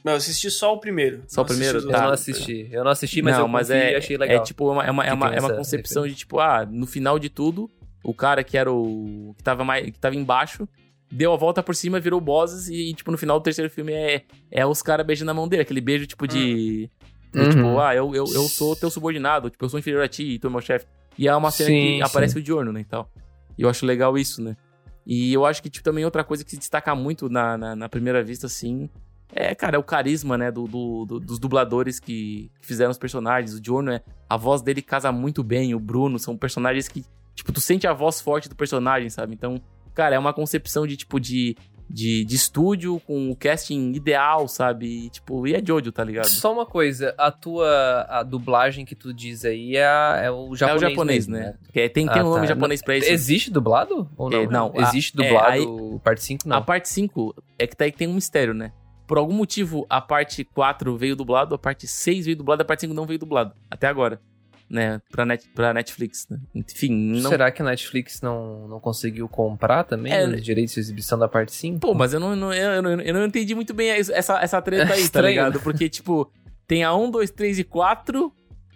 Não, eu assisti só o primeiro. Só o primeiro? os Eu Tá. não assisti. Eu não assisti, mas não, eu mas é, e achei legal. é tipo uma, é uma, é uma, é uma concepção de tipo, ah, no final de tudo, o cara que era o. que tava, mais, que tava embaixo. Deu a volta por cima, virou bosses e, tipo, no final do terceiro filme é, é os caras beijando a mão dele. Aquele beijo, tipo, de... de, Uhum. Tipo, ah, eu, eu, eu sou teu subordinado. Tipo, eu sou inferior a ti e tu é meu chefe. E é uma cena Sim, que aparece o Diorno, né, e tal. E eu acho legal isso, né? E eu acho que, tipo, também outra coisa que se destaca muito na, na, na primeira vista, assim... É, cara, é o carisma, né, do, do- do- dos dubladores que, que fizeram os personagens. O Diorno, é, a voz dele casa muito bem. O Bruno, são personagens que... Tipo, tu sente a voz forte do personagem, sabe? Então, cara, é uma concepção de, tipo, de... De, de estúdio com o casting ideal, sabe? E, tipo, e é Jojo, tá ligado? Só uma coisa, a tua a dublagem que tu diz aí é, é o japonês. é o japonês, mesmo, né? Que tem tem Ah, um nome tá. japonês pra isso. Existe dublado? Ou não? É, não, a- Existe é, dublado aí- parte 5? Não. A parte 5 é que tá aí que tem um mistério, né? Por algum motivo, a parte 4 veio dublado, a parte 6 veio dublado, a parte 5 não veio dublado. Até agora. Né? Pra, net, pra Netflix, né? Enfim, não. Será que a Netflix não, não conseguiu comprar também É, os direitos de exibição da parte 5? Pô, mas eu não, não- eu, não, eu não entendi muito bem essa, essa treta aí, tá Estranho, ligado? Porque, tipo, tem a 1, 2, 3 e 4,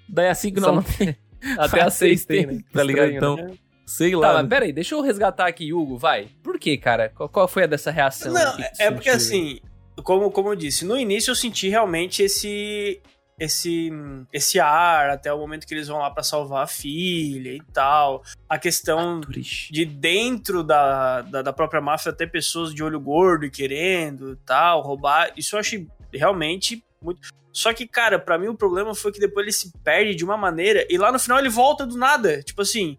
daí a 5 Só não não tem. Até a [LAUGHS] 6 tem, né? Tá ligado? Estranho, Então, né? sei Tá, lá. mas né? peraí, deixa eu resgatar aqui, Hugo, vai. Por que, cara? Qual, qual foi a dessa reação? Não, é porque assim, como, como eu disse, no início eu senti realmente esse esse esse ar até o momento que eles vão lá pra salvar a filha e tal. A questão Turish. de dentro da, da, da própria máfia ter pessoas de olho gordo e querendo tal, roubar. Isso eu achei realmente muito. Só que, cara, pra mim o problema foi que depois ele se perde de uma maneira e lá no final ele volta do nada. Tipo assim,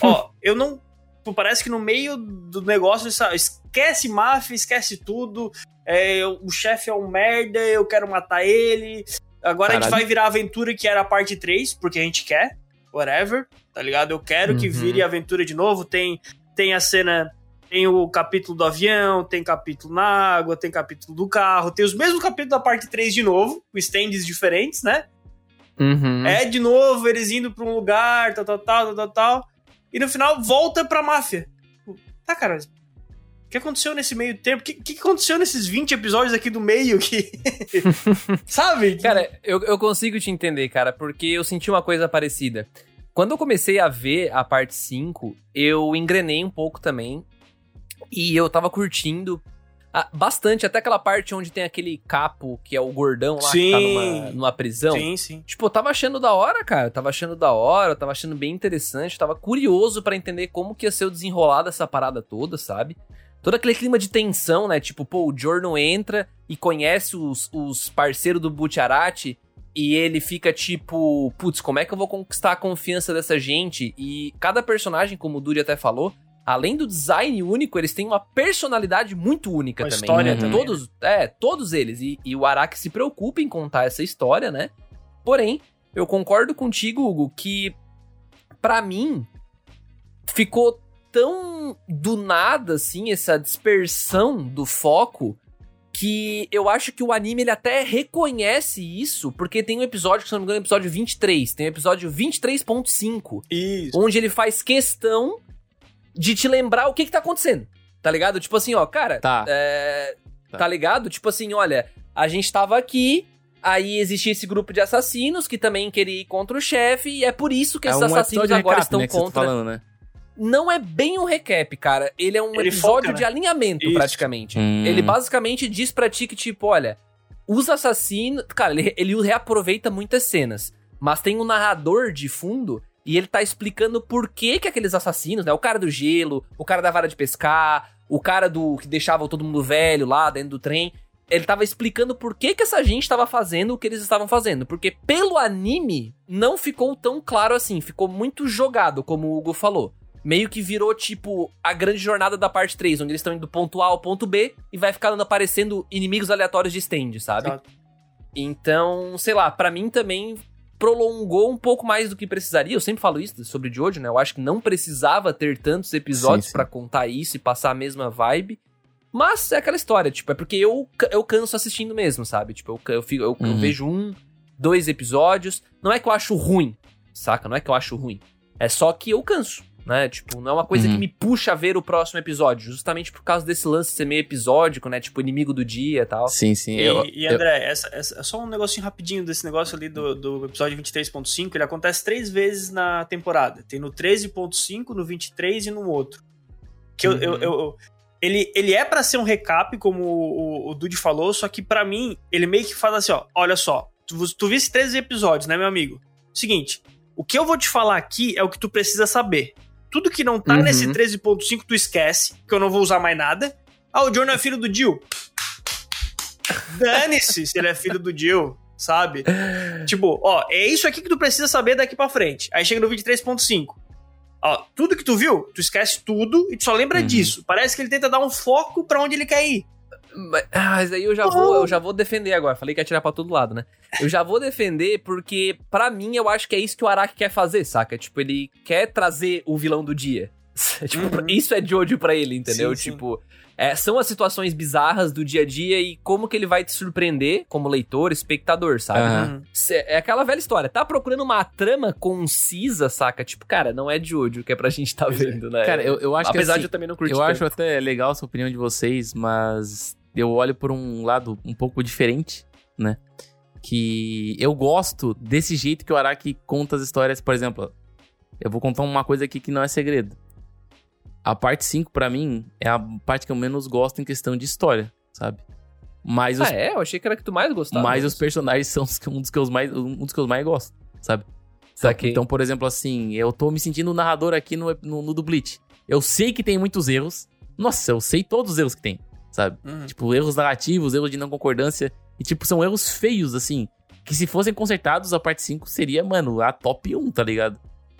ó, [LAUGHS] eu não. tipo, parece que no meio do negócio, esquece máfia, esquece tudo. É, o chefe é um merda, eu quero matar ele. Agora a gente Caralho. vai virar a aventura que era a parte 3, porque a gente quer, whatever, tá ligado? Eu quero que Uhum. vire a aventura de novo. Tem, tem a cena, tem o capítulo do avião, tem capítulo na água, tem capítulo do carro, tem os mesmos capítulos da parte 3 de novo, com stands diferentes, né? Uhum. É de novo, eles indo pra um lugar, tal, tal, tal, tal, tal, tal. E no final volta pra máfia. Tipo, Tá, cara. O que aconteceu nesse meio tempo? O que, que aconteceu nesses 20 episódios aqui do meio que. [LAUGHS] Sabe? Cara, eu, eu consigo te entender, cara, porque eu senti uma coisa parecida. Quando eu comecei a ver a parte 5, eu engrenei um pouco também. E eu tava curtindo ah, bastante, até aquela parte onde tem aquele capo, que é o gordão lá, que tá Sim. numa, numa prisão. Sim, sim. Tipo, eu tava achando da hora, cara. Eu tava achando da hora, eu tava achando bem interessante. eu Tava curioso pra entender como que ia ser o desenrolar dessa parada toda, sabe? Todo aquele clima de tensão, né? Tipo, pô, o Jorno entra e conhece os, os parceiros do Butcherati e ele fica tipo, putz, como é que eu vou conquistar a confiança dessa gente? E cada personagem, como o Duri até falou, além do design único, eles têm uma personalidade muito única Uma também. história né? também, Todos, é, todos eles. E, e o Araki se preocupa em contar essa história, né? Porém, eu concordo contigo, Hugo, que pra mim ficou tão do nada assim essa dispersão do foco que eu acho que o anime ele até reconhece isso, porque tem um episódio, que se não me engano, é episódio 23, tem o episódio 23.5, Isso. onde ele faz questão de te lembrar o que que tá acontecendo. Tá ligado? Tipo assim, ó, cara, Tá. é, Tá. tá ligado? Tipo assim, olha, a gente tava aqui, aí existia esse grupo de assassinos que também queria ir contra o chefe, e é por isso que é esses um assassinos agora recap, estão né, que você tá contra. falando, né? Não é bem um recap, cara. Ele é um Ele episódio foca, né? de alinhamento, Isso. praticamente. Hum. Ele basicamente diz pra ti que, tipo, olha, os assassinos. Cara, ele, ele reaproveita muitas cenas. Mas tem um narrador de fundo e ele tá explicando por que que aqueles assassinos, né? O cara do gelo, o cara da vara de pescar, o cara do que deixava todo mundo velho lá dentro do trem. Ele tava explicando por que que essa gente tava fazendo o que eles estavam fazendo. Porque pelo anime, não ficou tão claro assim. Ficou muito jogado, como o Hugo falou. Meio que virou, tipo, a grande jornada da parte 3, onde eles estão indo do ponto A ao ponto B e vai ficando aparecendo inimigos aleatórios de stand, sabe? Exato. Então, sei lá, pra mim também prolongou um pouco mais do que precisaria. Eu sempre falo isso sobre Jojo, né? Eu acho que não precisava ter tantos episódios pra contar isso e passar a mesma vibe. Mas é aquela história, tipo, é porque eu, eu canso assistindo mesmo, sabe? Tipo, eu, eu, fico- eu- eu Uhum. vejo um, dois episódios. Não é que eu acho ruim, saca? Não é que eu acho ruim. É só que eu canso, né? Tipo, não é uma coisa Uhum. que me puxa a ver o próximo episódio. Justamente por causa desse lance ser meio episódico, né? Tipo, inimigo do dia e tal. Sim, sim. E, eu, e, eu- André, essa, essa- só um negocinho rapidinho desse negócio ali do, do episódio 23.5. Ele acontece três vezes na temporada. Tem no 13.5, no 23 e no outro. Que eu, Uhum. eu- eu- eu- ele, ele é pra ser um recap, como o, o, o Dude falou, só que pra mim, ele meio que fala assim: ó, olha só, tu, tu visse 13 episódios, né, meu amigo? Seguinte, o que eu vou te falar aqui é o que tu precisa saber. Tudo que não tá Uhum. nesse 13.5, tu esquece, que eu não vou usar mais nada. Ah, o Jorno é filho do Jill. Dane-se se ele é filho do Jill, sabe? tipo, ó, é isso aqui que tu precisa saber daqui pra frente. Aí chega no 23.5. Ó, tudo que tu viu, tu esquece tudo e tu só lembra Uhum. disso. Parece que ele tenta dar um foco pra onde ele quer ir. Mas, ah, mas aí eu já vou, eu já vou defender agora. Falei que ia tirar pra todo lado, né? Eu já vou defender porque, pra mim, eu acho que é isso que o Araki quer fazer, saca? Tipo, ele quer trazer o vilão do dia. [LAUGHS] tipo, Uhum. isso é Jojo pra ele, entendeu? Sim, sim. tipo, é, são as situações bizarras do dia a dia e como que ele vai te surpreender como leitor, espectador, sabe? Uhum. Cê- É aquela velha história. Tá procurando uma trama concisa, saca? Tipo, cara, não é Jojo que é pra gente tá é. vendo, né? Cara, eu, eu acho Apesar que de assim, eu também não curtir eu tanto. acho até legal essa opinião de vocês, mas eu olho por um lado um pouco diferente, né? Que eu gosto desse jeito que o Araki conta as histórias, por exemplo. Eu vou contar uma coisa aqui que não é segredo. A parte 5, pra mim, é a parte que eu menos gosto em questão de história, sabe? Mas os, Ah, é? Eu achei que era que tu mais gostava. mas os personagens são os um dos que eu mais, um dos que eu mais gosto, sabe? Então, Saquei. então, por exemplo, assim, eu tô me sentindo narrador aqui no, no, no do Bleach. Eu sei que tem muitos erros. Nossa, eu sei todos os erros que tem, sabe? Uhum. Tipo, erros narrativos, erros de não concordância. E, tipo, são erros feios, assim. Que se fossem consertados, a parte 5 seria, mano, a top 1, tá ligado?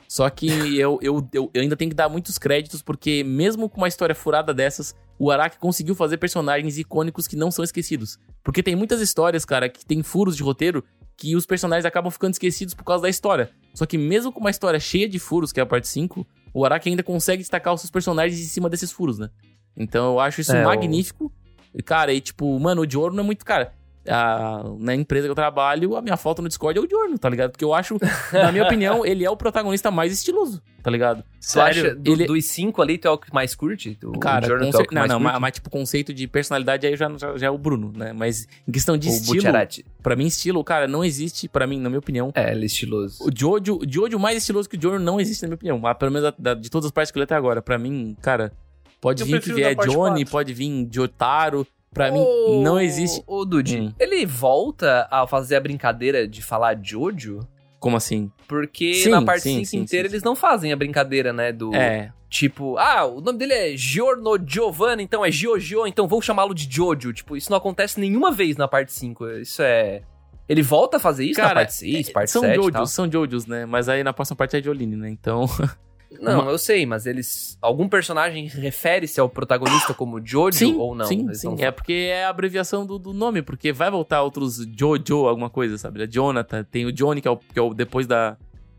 Só que [LAUGHS] eu, eu, eu, eu ainda tenho que dar muitos créditos, porque mesmo com uma história furada dessas, o Araki conseguiu fazer personagens icônicos que não são esquecidos. Porque tem muitas histórias, cara, que tem furos de roteiro que os personagens acabam ficando esquecidos por causa da história. Só que mesmo com uma história cheia de furos, que é a parte 5, o Araki ainda consegue destacar os seus personagens em cima desses furos, né? Então eu acho isso É, o- magnífico. E, Cara, e tipo, mano, o Diorno não é muito. Cara, a- na empresa que eu trabalho, a minha foto no Discord é o Diorno, tá ligado? Porque eu acho, na minha [LAUGHS] opinião, ele é o protagonista mais estiloso, tá ligado? Tu acha, do, Ele- dos cinco ali, tu é o que mais curte? O Cara, tu é o cer- que não, mais não, curte? mas, mas, tipo, conceito de personalidade aí já, já, já é o Bruno, né? Mas em questão de o estilo, Bucciarati. pra mim, estilo, cara, não existe, pra mim, na minha opinião. É, ele é estiloso. O Jojo, o Jojo mais estiloso que o Diorno não existe, na minha opinião. Mas, pelo menos da- da- de todas as partes que eu li até agora. Pra mim, cara, pode Eu vir que vier Johnny, quatro. pode vir Jotaro. Pra mim, não existe. Ô, Dude, Hum. ele volta a fazer a brincadeira de falar Jojo? Como assim? Porque Sim, na parte sim, 5 sim, inteira sim, eles não fazem a brincadeira, né? Do É. tipo, ah, o nome dele é Giorno Giovanni, então é Giorgio, então vou chamá-lo de Jojo. Tipo, isso não acontece nenhuma vez na parte 5. Isso é. Ele volta a fazer isso na Cara, parte 6, parte são 7 tal. Jojos, são Jojos, né? Mas aí na próxima parte é Jolene, né? Então. [LAUGHS] Não, eu sei, mas eles. Algum personagem refere-se ao protagonista como Jojo ou não? Sim, sim. não É porque é a abreviação do, do nome, porque vai voltar outros Jojo, alguma coisa, sabe? É Jonathan, tem o Johnny, que é o, que é o depois da.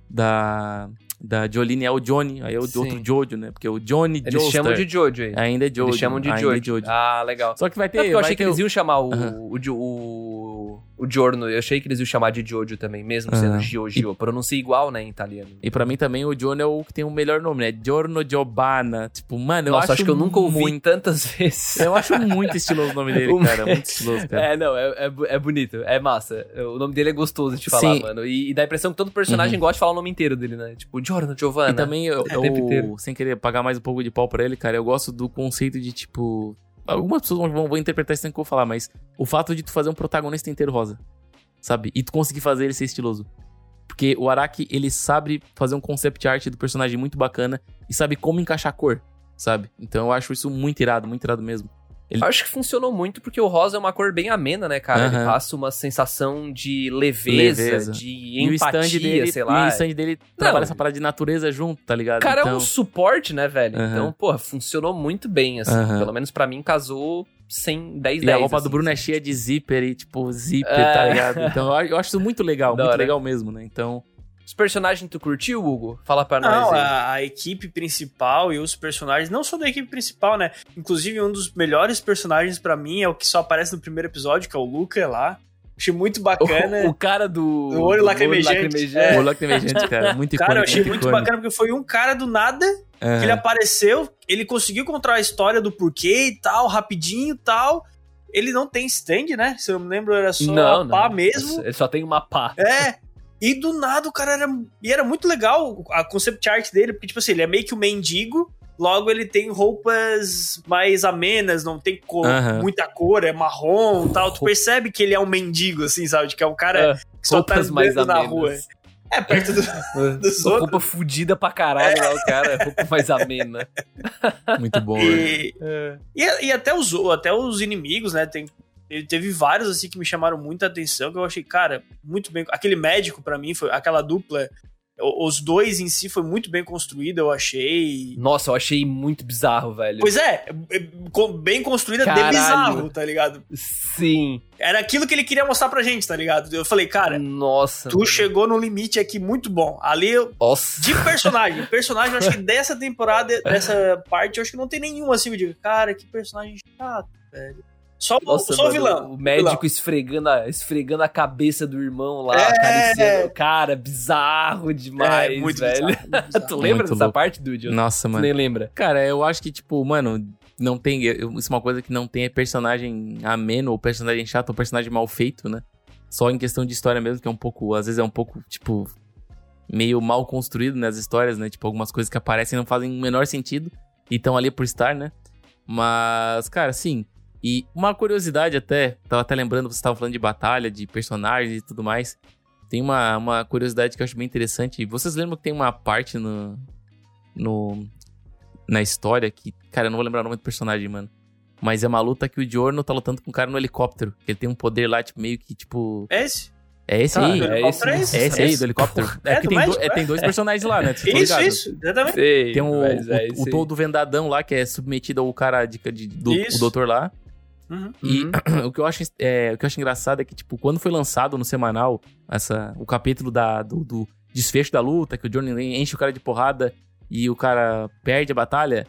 Da. Da Jolene é o Johnny, aí é o Sim. outro Jojo, né? Porque o Johnny Eles Joestar chamam de Jojo aí. ainda é Jojo. Eles chamam de ainda Jojo. é Jojo. Ah, legal. Só que vai ter. Não, porque eu vai achei que ter eles o- iam chamar o, Aham. o, Jo- o, o Giorno, eu achei que eles iam chamar de Jojo também, mesmo sendo Aham. Giorgio. Pronuncia igual, né, em italiano. E pra mim também o Johnny é o que tem o melhor nome, né? Giorno Giovanna. Tipo, mano, eu Nossa, acho, acho que eu nunca ouvi muito. tantas vezes. Eu acho muito estiloso o nome dele, [LAUGHS] cara. Muito estiloso, cara. É, não, é, é, é bonito, é massa. O nome dele é gostoso de falar, Sim. mano. E, e dá a impressão que todo personagem gosta de falar o nome inteiro dele, né? Tipo, Giorno, Giovanna. E também, eu, [LAUGHS] tempo eu- sem querer pagar mais um pouco de pau pra ele, cara, eu gosto do conceito de, tipo... Algumas pessoas vão, vão interpretar isso que eu vou falar, mas o fato de tu fazer um protagonista inteiro rosa, sabe? E tu conseguir fazer ele ser estiloso. Porque o Araki, ele sabe fazer um concept art do personagem muito bacana e sabe como encaixar a cor, sabe? Então eu acho isso muito irado, muito irado mesmo. Eu Acho que funcionou muito porque o rosa é uma cor bem amena, né, cara? Ele Aham. passa uma sensação de leveza, Leveza. de E o empatia, stand dele, sei lá. E o stand dele trabalha essa parada de natureza junto, tá ligado? O cara é então, um suporte, né, velho? Aham. Então, porra, funcionou muito bem, assim. Aham. Pelo menos pra mim, casou 100, 10, 10. E a roupa assim, do Bruno é sabe? cheia de zíper e, tipo, zíper, É. tá ligado? Então eu, acho isso muito legal, [LAUGHS] muito legal mesmo, né? Então, Os personagens tu curtiu, Hugo? Fala pra nós Não, aí. a, a equipe principal e os personagens, não só da equipe principal, né? Inclusive, um dos melhores personagens pra mim é o que só aparece no primeiro episódio, que é o Luca lá. Achei muito [LAUGHS] bacana. O, o cara do. O olho do lacrimejante. É. o tem gente, cara, muito icônico. [LAUGHS] Cara, eu achei muito icônico. bacana porque foi um cara do nada que Aham. ele apareceu, ele conseguiu contar a história do porquê e tal, rapidinho e tal. Ele não tem stand, né? Se eu me lembro, era só Não, a pá não. mesmo. Ele só tem uma pá. É. E do nada o cara era. E era muito legal a concept art dele, porque, tipo assim, ele é meio que um mendigo. Logo, ele tem roupas mais amenas, não tem cor- Aham. muita cor, é marrom e tal. Tu percebe que ele é um mendigo, assim, sabe? De que é um cara que só tá andando na rua. É, perto do. [LAUGHS] [LAUGHS] dos roupa outros. fudida pra caralho, lá, o cara. Roupa mais amena. Muito bom, né? E, e, e até, os, até os inimigos, né? Tem, ele teve vários assim que me chamaram muita atenção, que eu achei, cara, muito bem. Aquele médico, pra mim, foi aquela dupla. Os dois em si foi muito bem construído, eu achei. Nossa, eu achei muito bizarro, velho. Pois é, é, bem construída Caralho. de bizarro, tá ligado? Sim. Era aquilo que ele queria mostrar pra gente, tá ligado? Eu falei, cara, Nossa. tu mano. chegou no limite aqui muito bom. Ali, eu- Nossa. de personagem, [LAUGHS] personagem, eu acho que dessa temporada, dessa parte, eu acho que não tem nenhum assim eu digo, cara, que personagem chato, velho. Só, o- Nossa, só o mano, vilão. O médico vilão. esfregando a, esfregando a cabeça do irmão lá, É. acariciando. Cara, bizarro demais, É, muito velho. bizarro, [LAUGHS] muito bizarro. tu lembra Muito dessa louco. parte, Dude? Nossa, Tu mano. nem lembra. Cara, eu acho que, tipo, mano, não tem. eu- Isso é uma coisa que não tem é personagem ameno ou personagem chato ou personagem mal feito, né? Só em questão de história mesmo, que é um pouco. Às vezes é um pouco, tipo. Meio mal construído nas histórias, né? Tipo, algumas coisas que aparecem não fazem o menor sentido e estão ali por estar, né? Mas, cara, sim. E uma curiosidade até, tava até lembrando, vocês estavam falando de batalha, de personagens e tudo mais. Tem uma, uma curiosidade que eu acho bem interessante. Vocês lembram que tem uma parte no. no na história que. Cara, eu não vou lembrar o nome do personagem, mano. Mas é uma luta que o Diorno tá lutando com um cara no helicóptero. Que ele tem um poder lá, tipo, meio que, tipo. É esse? É esse Tá, aí. É helicóptero esse- É esse aí, do helicóptero. É, É, porque do tem, do- é, é. tem dois personagens lá, né? [LAUGHS] Isso, ligado? isso, exatamente. Sei, Tem um, mas é o, o todo vendadão lá, que é submetido ao cara de, de- do o doutor lá. Uhum. E Uhum. [CLEARS THROAT] o, que eu acho, é, o que eu acho engraçado é que, tipo, quando foi lançado no semanal essa, o capítulo da, do, do desfecho da luta, que o Johnny enche o cara de porrada e o cara perde a batalha,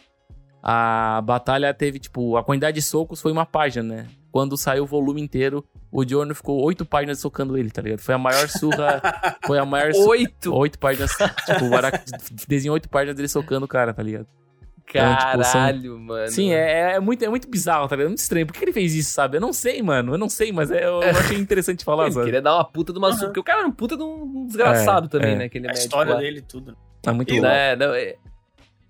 a batalha teve, tipo, a quantidade de socos foi uma página, né? Quando saiu o volume inteiro, o Johnny ficou oito páginas socando ele, tá ligado? Foi a maior surra. foi a maior surra. [LAUGHS] Oito. Oito páginas. tipo, o Araki desenhou oito páginas dele socando o cara, tá ligado? Então, tipo, são- Caralho, mano. Sim, é, é muito, é muito bizarro, tá ligado? É muito estranho. Por que ele fez isso, sabe? Eu não sei, mano. Eu não sei, mas é, eu, eu achei interessante falar, [LAUGHS] Ele sabe? queria dar uma puta de uma Uhum. porque o cara é um puta de um desgraçado É, também, é. né? Aquele A médico história lá. dele e tudo. É muito E louco. Né? Não, é-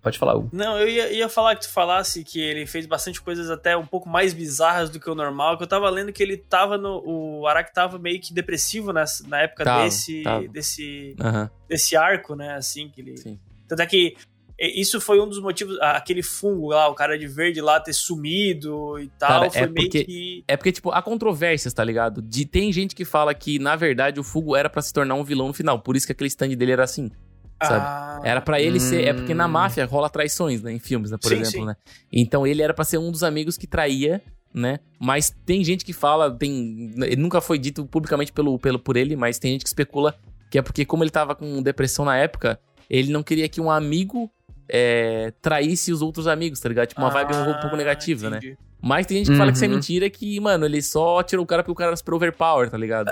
Pode falar, Hugo. Não, eu ia, ia falar que tu falasse que ele fez bastante coisas até um pouco mais bizarras do que o normal, que eu tava lendo que ele tava no... O Araki tava meio que depressivo nessa, na época Tava, desse, tava. desse, Aham, desse arco, né, assim, que ele... sim. Tanto é que isso foi um dos motivos, aquele fungo lá, o cara de verde lá ter sumido e tal, Cara, é foi meio porque- que... É porque, tipo, há controvérsias, tá ligado? De, tem gente que fala que, na verdade, o Fugo era pra se tornar um vilão no final. Por isso que aquele stand dele era assim. sabe? Ah, Era pra ele ser. É porque na Hum. máfia rola traições, né? Em filmes, né? Por Sim, exemplo, sim. né? Então ele era pra ser um dos amigos que traía, né? Mas tem gente que fala, tem. Nunca foi dito publicamente pelo, pelo, por ele, mas tem gente que especula que é porque, como ele tava com depressão na época, ele não queria que um amigo é, traísse os outros amigos, tá ligado? Tipo, uma vibe um pouco Ah, negativa, né? entendi. Mas tem gente que fala que isso é Uhum. mentira, que, mano, ele só tirou o cara porque o cara era super overpower, tá ligado?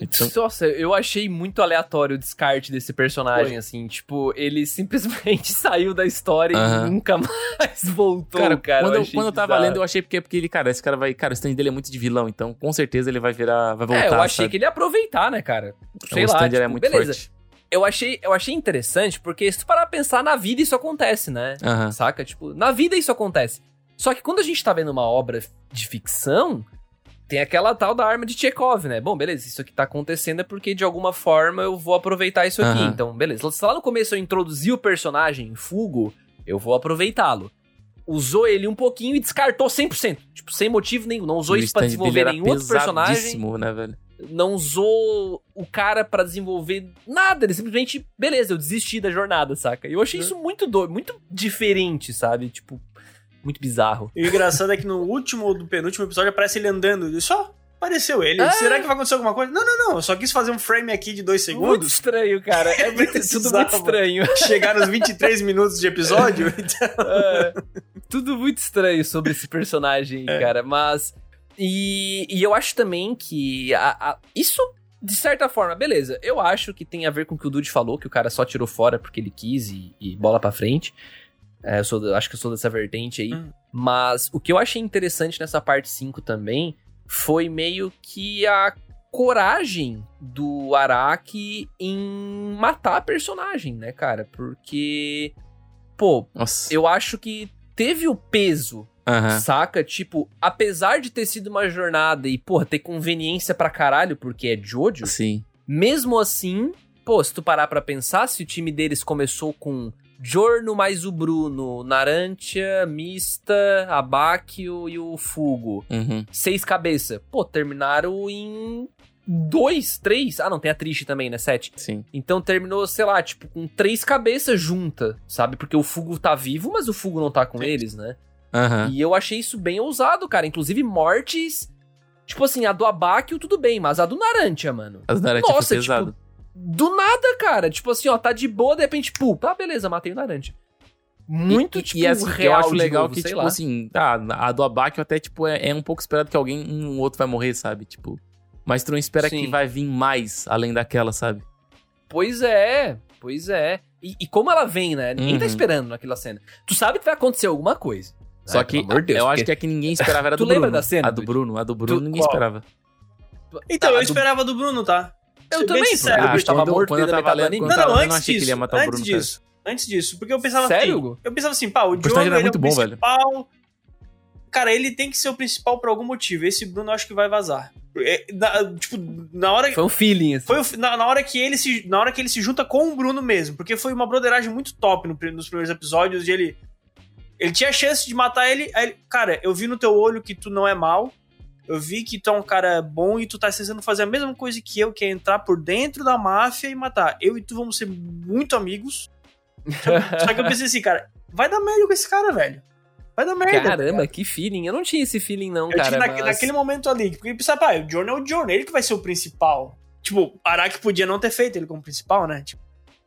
Então, Nossa, eu achei muito aleatório o descarte desse personagem, Foi. assim. Tipo, ele [LAUGHS] simplesmente saiu da história Aham. e nunca mais [LAUGHS] voltou, cara, cara. quando, eu, achei quando eu tava bizarro. lendo, eu achei porque, porque ele, cara, esse cara vai. Cara, o stand dele é muito de vilão, então com certeza ele vai virar. Vai voltar. É, eu achei sabe? que ele ia aproveitar, né, cara? Sei o lá, stand tipo, ele é muito beleza. forte. Eu achei, eu achei interessante porque se tu parar pra pensar, na vida isso acontece, né? Aham. Saca? Tipo, na vida isso acontece. Só que quando a gente tá vendo uma obra de ficção, tem aquela tal da arma de Chekhov, né? Bom, beleza, isso aqui tá acontecendo é porque de alguma forma eu vou aproveitar isso aqui. Aham. Então, beleza. Se lá no começo eu introduzi o personagem Fugo, eu vou aproveitá-lo. Usou ele um pouquinho e descartou 100%. Tipo, sem motivo nenhum. Não usou o isso pra desenvolver nenhum outro personagem né, velho? Não usou o cara pra desenvolver nada. Ele simplesmente, beleza, eu desisti da jornada, saca? E eu achei isso muito doido, muito diferente, sabe? Tipo, muito bizarro. E o engraçado é que no último ou do penúltimo episódio aparece ele andando. E só apareceu ele. É. Será que vai acontecer alguma coisa? Não, não, não. Eu só quis fazer um frame aqui de dois Muito segundos. estranho, cara. É [LAUGHS] muito, tudo muito estranho. Chegar nos 23 minutos de episódio. Então, [LAUGHS] É, tudo muito estranho sobre esse personagem, É. cara. Mas. E, e eu acho também que a- a- isso, de certa forma, beleza. Eu acho que tem a ver com o que o Dude falou, que o cara só tirou fora porque ele quis e, e bola pra frente. É, eu sou, acho que eu sou dessa vertente aí. Hum. Mas o que eu achei interessante nessa parte 5 também foi meio que a coragem do Araki em matar a personagem, né, cara? Porque, pô, Nossa. eu acho que teve o peso, Aham. saca? Tipo, apesar de ter sido uma jornada e, porra, ter conveniência pra caralho, porque é Jojo, Sim. mesmo assim, pô, se tu parar pra pensar, se o time deles começou com Jorno mais o Bruno, Narantia, Mista, Abakio e o Fugo, Uhum. seis cabeças, pô, terminaram em dois, três, ah não, tem a Trish também, né, sete. Sim. Então terminou, sei lá, tipo, com três cabeças juntas, sabe? Porque o Fugo tá vivo, mas o Fugo não tá com Sim. eles, né? Aham. E eu achei isso bem ousado, cara. Inclusive, mortes. Tipo assim, a do Abakio, tudo bem, mas a do Narantia, mano. As narrativas Nossa, pesado. Do nada, cara. Tipo assim, ó, tá de boa, de repente, pum, tá, beleza, matei o Narantia. Muito, e, tipo, e assim, real eu acho legal novo, que, tipo lá. assim, ah, a do Abakio até, tipo, é, é um pouco esperado que alguém, um outro vai morrer, sabe? Tipo. Mas tu não espera Sim. que vai vir mais além daquela, sabe? Pois é, pois é. E, e como ela vem, né? Ninguém tá Uhum. esperando naquela cena. Tu sabe que vai acontecer alguma coisa. Só né? que Pelo amor de Deus, eu acho porque- que a que ninguém esperava era a [LAUGHS] Tu do lembra Bruno. da cena, A do? Bruno, a do Bruno Tu- ninguém qual? esperava. então Tá, eu do- esperava do Bruno, tá? Eu também, porque Ah, ele tava morto quando eu tava do lendo- quando Não, tava não, vendo, eu antes achei que ele ia disso. matar o antes Bruno, cara. disso. Antes disso. Porque eu pensava Sério, assim. Eu pensava assim, pá, o personagem era ele é muito o bom, velho. principal. Cara, ele tem que ser o principal por algum motivo. Esse Bruno eu acho que vai vazar. É, na- tipo, na hora. Foi um feeling, assim. Foi o- na, na hora que ele se na hora que ele se junta com o Bruno mesmo, porque foi uma broderagem muito top no, nos primeiros episódios de ele ele tinha a chance de matar ele, ele, cara, eu vi no teu olho que tu não é mal. eu vi que tu é um cara bom e tu tá tentando fazer a mesma coisa que eu, que é entrar por dentro da máfia e matar. Eu e tu vamos ser muito amigos. [LAUGHS] Só que eu pensei assim, cara, vai dar merda com esse cara, velho. Vai dar merda. Caramba, cara. que feeling. Eu não tinha esse feeling, não, Eu cara. tive naque- mas- naquele momento ali, porque pensava, pá, o Jordan é o Jordan, ele que vai ser o principal. Tipo, Araki podia não ter feito ele como principal, né? Tipo,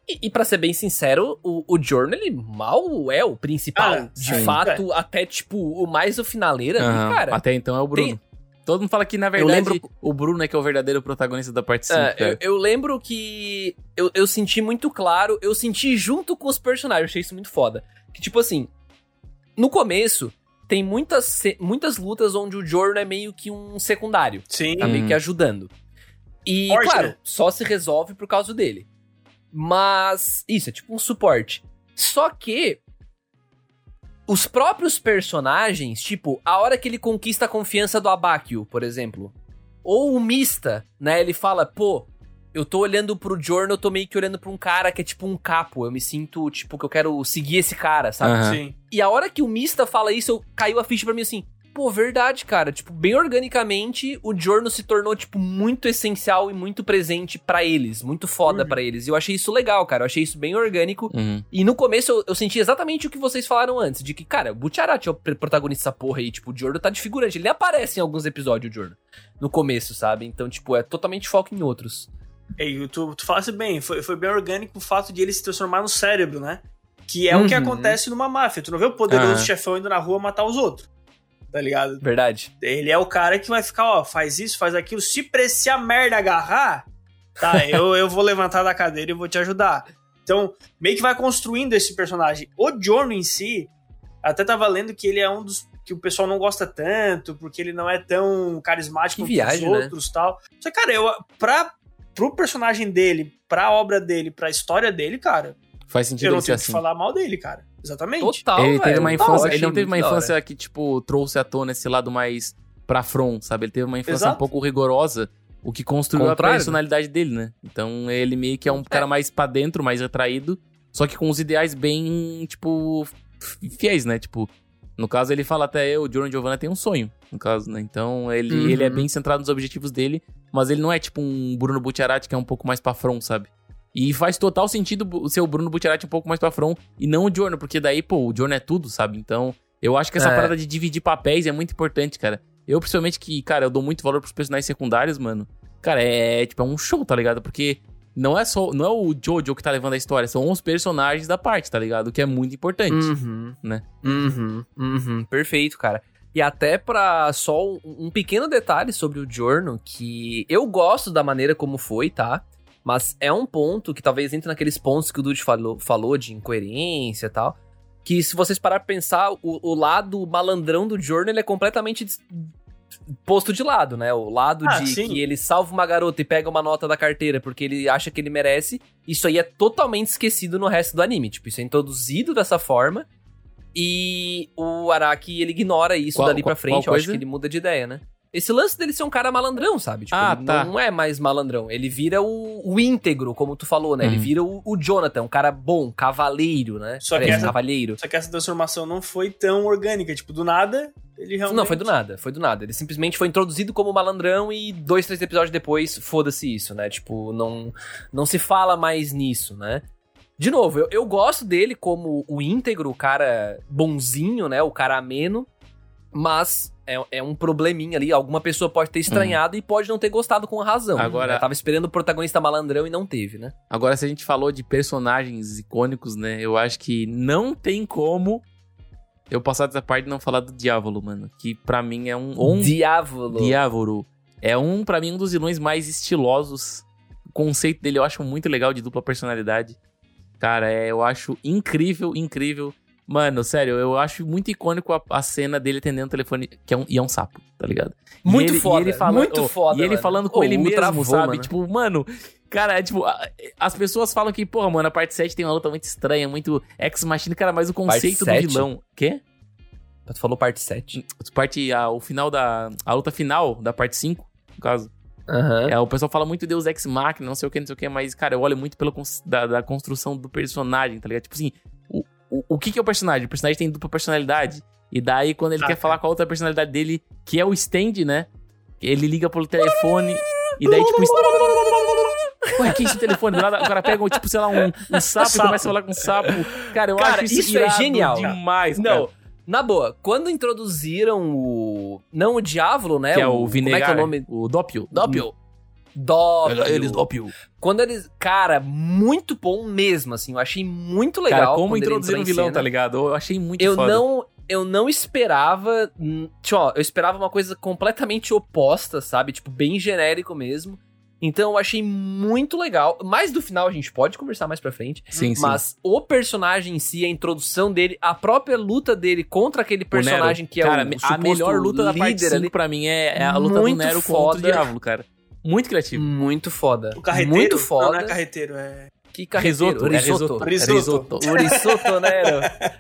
E, e pra ser bem sincero, o, o Jordan, ele mal é o principal. Ah, de sim, fato, até, tipo, o mais o finaleira Aham, cara. Até então é o Bruno. tem- Todo mundo fala que, na verdade, lembro- o Bruno é que é o verdadeiro protagonista da parte 5. É, eu, eu lembro que eu, eu senti muito claro, eu senti junto com os personagens, eu achei isso muito foda. Que, tipo assim, no começo, tem muitas, muitas lutas onde o Jordan é meio que um secundário, sim. tá meio Uhum. que ajudando. E, Forte, claro, né? só se resolve por causa dele. Mas, isso, é tipo um suporte. Só que, os próprios personagens, tipo, a hora que ele conquista a confiança do Abakio, por exemplo, ou o Mista, né, ele fala, pô, eu tô olhando pro Jorno, eu tô meio que olhando pra um cara que é tipo um capo, eu me sinto, tipo, que eu quero seguir esse cara, sabe? Aham. Sim. E a hora que o Mista fala isso, eu, caiu a ficha pra mim assim. Pô, verdade, cara. Tipo, bem organicamente, o Jorno se tornou, tipo, muito essencial e muito presente pra eles. Muito foda Uhum. pra eles. E eu achei isso legal, cara. Eu achei isso bem orgânico. Uhum. E no começo eu, eu senti exatamente o que vocês falaram antes. De que, cara, o Butcharat é o pr- protagonista dessa porra aí. Tipo, o Jorno tá de figurante. Ele aparece em alguns episódios, o Jorno. No começo, sabe? Então, tipo, é totalmente foco em outros. Ei, tu, tu falasse bem, foi, foi bem orgânico o fato de ele se transformar no cérebro, né? Que é o que Uhum. acontece numa máfia. Tu não vê o poderoso Aham. chefão indo na rua matar os outros. Tá ligado? Verdade. Ele é o cara que vai ficar, ó, faz isso, faz aquilo. Se parecer a merda agarrar, tá, eu, eu vou levantar da cadeira e vou te ajudar. Então, meio que vai construindo esse personagem. O Jorno em si, até tava lendo que ele é um dos que o pessoal não gosta tanto, porque ele não é tão carismático Que viagem, os né? outros tal. Só que, cara, eu, pra, pro personagem dele, pra obra dele, pra história dele, cara, Faz sentido eu não ele tenho que assim. falar mal dele, cara. Exatamente. Total, ele teve uma Total, infância, ele não teve uma infância que, tipo, trouxe à tona esse lado mais pra front, sabe? Ele teve uma infância Exato. um pouco rigorosa, o que construiu Contrário, a personalidade dele, né? Então ele meio que é um É. cara mais pra dentro, mais atraído, só que com os ideais bem, tipo, fiéis, né? Tipo, no caso ele fala até eu, o Jordan Giovanna tem um sonho, no caso, né? Então ele, Uhum. ele é bem centrado nos objetivos dele, mas ele não é tipo um Bruno Butcherati que é um pouco mais pra front, sabe? E faz total sentido o seu Bruno Butcherati um pouco mais pra front e não o Jorno, porque daí, pô, o Jorno é tudo, sabe? Então, eu acho que essa É. parada de dividir papéis é muito importante, cara. Eu, principalmente, que, cara, eu dou muito valor pros personagens secundários, mano. Cara, é, tipo, é um show, tá ligado? Porque não é só, não é o Jojo que tá levando a história, são os personagens da parte, tá ligado? O que é muito importante. Uhum. né? Uhum, uhum, perfeito, cara. E até pra só um, um pequeno detalhe sobre o Giorno, que eu gosto da maneira como foi, tá? Mas é um ponto que talvez entre naqueles pontos que o Dude falou, falou de incoerência e tal. Que se vocês parar pra pensar, o, o lado malandrão do Giorno, ele é completamente posto de lado, né? O lado Ah, de sim. que ele salva uma garota e pega uma nota da carteira porque ele acha que ele merece. Isso aí é totalmente esquecido no resto do anime. Tipo, isso é introduzido dessa forma. E o Araki, ele ignora isso Qual- dali pra frente. Eu acho que ele muda de ideia, né? Esse lance dele ser um cara malandrão, sabe? Tipo, Ah, ele tá. não é mais malandrão. Ele vira o, o íntegro, como tu falou, né? Ele Uhum. vira o, o Jonathan, um cara bom, cavaleiro, né? Só que essa- cavalheiro. Só que essa transformação não foi tão orgânica. Tipo, do nada, ele realmente... Não, foi do nada, foi do nada. Ele simplesmente foi introduzido como malandrão e dois, três episódios depois, foda-se isso, né? Tipo, não, não se fala mais nisso, né? De novo, eu, eu gosto dele como o íntegro, o cara bonzinho, né? O cara ameno, mas é, é um probleminha ali. Alguma pessoa pode ter estranhado e pode não ter gostado com razão. Agora- né? Tava esperando o protagonista malandrão e não teve, né? Agora, se a gente falou de personagens icônicos, né? Eu acho que não tem como eu passar dessa parte e não falar do Diávolo, mano. Que pra mim é um. um Diávolo. Diávolo. É um, pra mim, um dos vilões mais estilosos. O conceito dele eu acho muito legal de dupla personalidade. Cara, é, eu acho incrível, incrível. Mano, sério, eu acho muito icônico a, a cena dele atendendo o telefone, que é um, e é um sapo, tá ligado? Muito ele- foda, ele falando, muito oh, foda, E ele mano. falando com Oh, ele mesmo, travou, sabe? mano. Tipo, mano, cara, é tipo, a- as pessoas falam que, porra, mano, a parte 7 tem uma luta muito estranha, muito ex-machina, cara, mas o conceito do sete? vilão. Quê? Tu falou parte 7. Parte, a, o final da. A luta final da parte 5, no caso. Aham. É, o pessoal fala muito Deus Ex Machina, não sei o que, não sei o que, mas, cara, eu olho muito pela cons- da, da construção do personagem, tá ligado? Tipo assim, o, o, o que que é o personagem? O personagem tem dupla personalidade. E daí, quando ele Ah, quer falar com a outra personalidade dele, que é o stand, né? Ele liga pelo telefone e daí, tipo. Ué, que esse telefone? Do nada, o cara pega, tipo, sei lá, um, um sapo, Sapo. e começa a falar com um sapo. Cara, eu Cara, acho isso, isso é genial. demais, Não, cara. Na boa, quando introduziram o. Não o Diablo, né? Que é o Vinegar, Como é que é o nome? o Doppio. Doppio. Doppio. Eles Doppio. Quando eles. Cara, muito bom mesmo, assim. Eu achei muito legal. Cara, como introduziram em vilão, tá ligado? Eu achei muito Eu foda. não. Eu não esperava. hum, Tipo, ó, eu esperava uma coisa completamente oposta, sabe? Tipo, bem genérico mesmo. Então eu achei muito legal. Mais do final a gente pode conversar mais pra frente. Sim, sim. Mas o personagem em si, a introdução dele, a própria luta dele contra aquele personagem que é cara, o, o a melhor luta da parte líder 5 ali. pra mim é, é a luta Muito do Nero contra foda. o Diablo, cara. Muito criativo. Muito foda. O carreteiro. Muito Não, foda. não é carreteiro, é. Que carreteiro. Risoto, é Risoto. risoto. Risoto. É risoto. O risoto, né?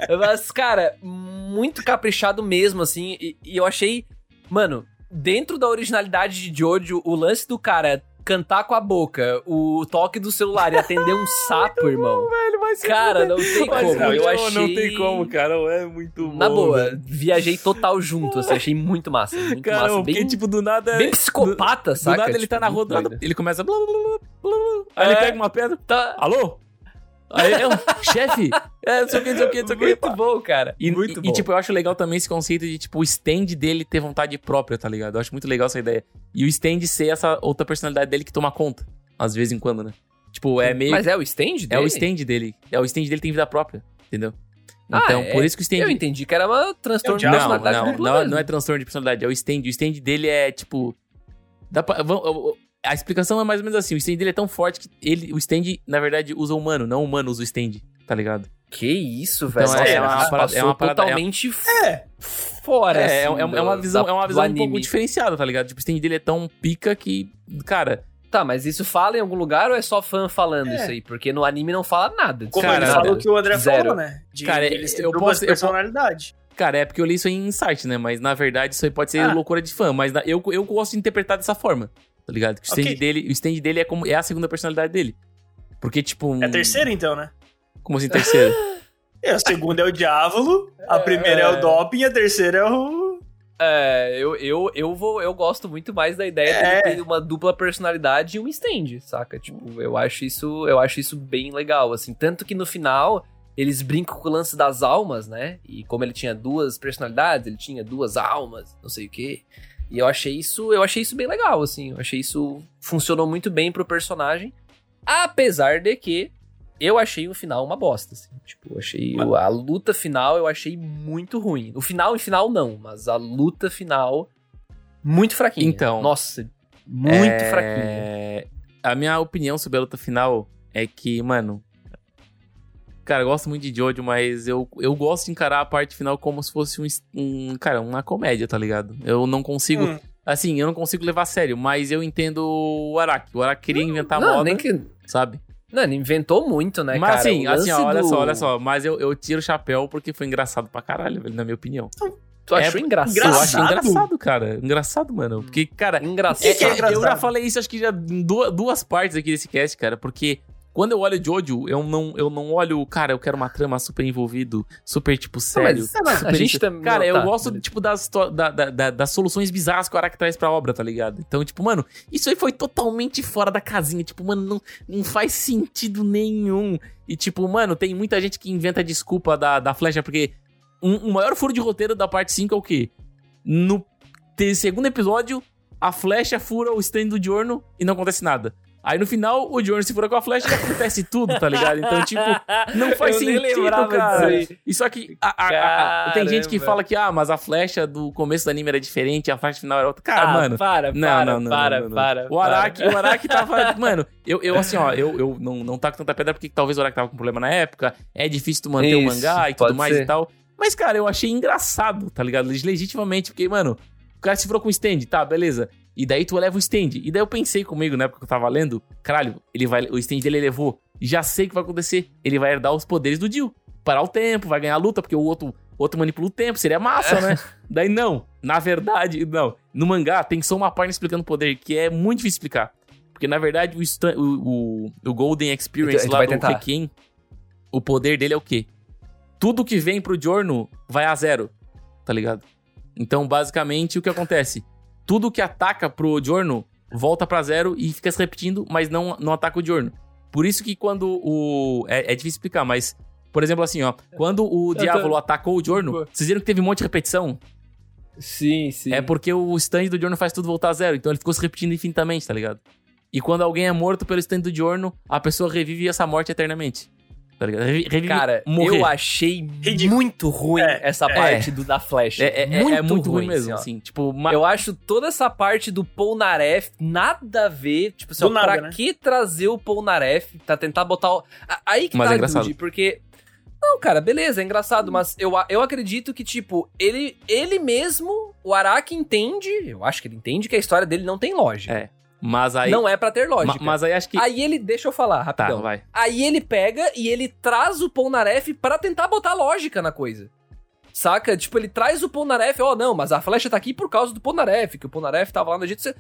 [LAUGHS] Mas, cara, muito caprichado mesmo, assim. E, e eu achei, mano, dentro da originalidade de Jojo, o lance do cara cantar com a boca, o toque do celular e atender um sapo, irmão. Velho, mas Cara, não tem Mas como. não, Eu não, achei. Não tem como, cara. É muito bom. Na boa, velho. viajei total junto, assim, achei muito massa. Muito Cara, massa. porque, Bem, tipo, do nada... bem psicopata, do, saca? Do nada ele Tipo, tá na rua, do nada ele começa... Blá, blá, blá, blá, blá, aí ele É. pega uma pedra... Tá Alô? Aí eu, chefe, é, não sei o que, não sei o que, não sei o que. muito bom, cara. E, muito e- bom. e, tipo, eu acho legal também esse conceito de, tipo, o stand dele ter vontade própria, tá ligado? Eu acho muito legal essa ideia. E o stand ser essa outra personalidade dele que toma conta, às vezes em quando, né? Tipo, é meio... Mas é o stand dele? é o stand dele. É o stand dele tem vida própria, entendeu? Ah, Então, é? por isso que o stand... Eu entendi que era uma transtorno de É Não, personalidade não, não, mesmo. não é transtorno de personalidade, é o stand. O stand dele é, tipo... Dá pra, eu- a explicação é mais ou menos assim, o stand dele é tão forte que ele, o stand, na verdade, usa o humano, não o humano usa o stand, tá ligado? Que isso, velho. Então, Nossa, é uma parada- é uma parada- totalmente É. fora, É, é, assim, é uma do- visão, da- é uma visão um anime. pouco diferenciada, tá ligado? Tipo, o stand dele é tão pica que, cara, Tá, mas isso fala em algum lugar ou é só fã falando É. isso aí? Porque no anime não fala nada. Como Cara, ele falou que o André Zero. falou, né? De Cara, eles eu posso- duas eu posso- personalidade. Cara, é porque eu li isso aí em site, né? Mas na verdade isso aí pode ser Ah. loucura de fã. Mas na- eu, eu gosto de interpretar dessa forma, tá ligado? Que o stand, Ok. dele, o stand dele é, como, é a segunda personalidade dele. Porque, tipo. um- É a terceira, então, né? Como assim, terceira? [LAUGHS] É, a segunda é o Diávolo, a primeira é o Doping e a terceira é o. É, eu, eu, eu, vou, eu gosto muito mais da ideia É. de ter uma dupla personalidade e um stand, saca? Tipo, eu acho isso, eu acho isso bem legal, assim. Tanto que no final eles brincam com o lance das almas, né? E como ele tinha duas personalidades, ele tinha duas almas, não sei o quê. E eu achei isso, eu achei isso bem legal, assim. Eu achei isso funcionou muito bem pro personagem, apesar de que eu achei o final uma bosta, assim. Tipo, eu achei o- a luta final eu achei muito ruim. O final e final não, mas a luta final muito fraquinha. Então. nossa, muito É, fraquinha. A minha opinião sobre a luta final é que, mano. Cara, eu gosto muito de Jojo, mas eu, eu gosto de encarar a parte final como se fosse um, um. Cara, uma comédia, tá ligado? Eu não consigo. Hum. Assim, eu não consigo levar a sério, mas eu entendo o Araki. O Araki queria inventar não, moda, nem que sabe? não, ele inventou muito, né, mas cara? assim, assim, ó, lance olha do- só, olha só. Mas eu, eu tiro o chapéu porque foi engraçado pra caralho, velho, na minha opinião. Tu achou É- engraçado? Eu acho Engraçado? engraçado, cara. Engraçado, mano. Porque, cara, Engraçado. É, é é, eu já engraçado? falei isso, acho que já em duas, duas partes aqui desse cast, cara, porque quando eu olho Jojo, eu não, eu não olho, cara, eu quero uma trama super envolvido, super, tipo, sério. mas super a gente também- Cara, não, eu tá, gosto, tipo, das, da- da- da- das soluções bizarras que o Araki traz pra obra, tá ligado? Então, tipo, mano, isso aí foi totalmente fora da casinha. Tipo, mano, não, não faz sentido nenhum. E, tipo, mano, tem muita gente que inventa desculpa da, da flecha, porque um, o maior furo de roteiro da parte 5 é o quê? No segundo episódio, a flecha fura o stand do Giorno e não acontece nada. Aí no final, o Giorno se fura com a flecha e acontece tudo, tá ligado? Então, tipo, não [LAUGHS] faz Eu sentido, cara. disso. E só que a- a- a- tem gente que fala que, ah, mas a flecha do começo do anime era diferente, a flecha final era outra. Cara, Ah, mano. para, Não, para, não, não, para, não, não. para. O Araki, para. o Araki tava. [LAUGHS] Mano, eu, eu assim, ó, eu, eu não, não taco tanta pedra porque talvez o Araki tava com problema na época. É difícil tu manter o Isso, mangá e tudo mais ser. e tal. Mas, cara, eu achei engraçado, tá ligado? Legitimamente, porque, mano, o cara se furou com o stand, tá, beleza. E daí tu eleva o stand. E daí eu pensei comigo, na época que eu tava lendo, caralho, ele vai, o stand dele elevou. Já sei o que vai acontecer. Ele vai herdar os poderes do Dio. Parar o tempo, vai ganhar a luta, porque o outro, outro manipula o tempo, seria massa, né? [LAUGHS] Daí não. Na verdade, não. No mangá tem só uma página explicando o poder, que é muito difícil explicar. Porque, na verdade, o, stan- o, o, o Golden Experience gente lá do tentar. Requiem, o poder dele é o quê? Tudo que vem pro Giorno vai a zero, tá ligado? Então, basicamente, o que acontece? Tudo que ataca pro Giorno volta pra zero e fica se repetindo, mas não, não ataca o Giorno. Por isso que quando o. É, é difícil explicar, mas. Por exemplo, assim, ó. Quando o tô- Diávolo atacou o Giorno, vocês viram que teve um monte de repetição? Sim, sim. É porque o stand do Giorno faz tudo voltar a zero, então ele ficou se repetindo infinitamente, tá ligado? E quando alguém é morto pelo stand do Giorno, a pessoa revive essa morte eternamente. Tá ligado? Revi- Revive Cara, morrer. eu achei Ridículo. muito ruim É, essa é. parte do da flecha. É, é- é- é muito ruim, mesmo, ó. assim. Tipo, ma- Eu acho toda essa parte do Polnareff nada a ver. Tipo assim, ó, nada, pra né? que trazer o Polnareff pra tentar botar o. Aí que Mas tá, é engraçado. Dude, porque. Não, cara, beleza, é engraçado, mas eu, eu acredito que, tipo, ele, ele mesmo, o Araki entende, eu acho que ele entende que a história dele não tem lógica. É, mas aí. Não é pra ter ma- lógica. mas aí acho que. Aí ele, deixa eu falar, tá, rapidão. vai. Aí ele pega e ele traz o Polnareff pra tentar botar lógica na coisa. Saca? Tipo, ele traz o Polnareff, ó, não, mas a flecha tá aqui por causa do Polnareff, que o Polnareff tava lá no Egito. Você...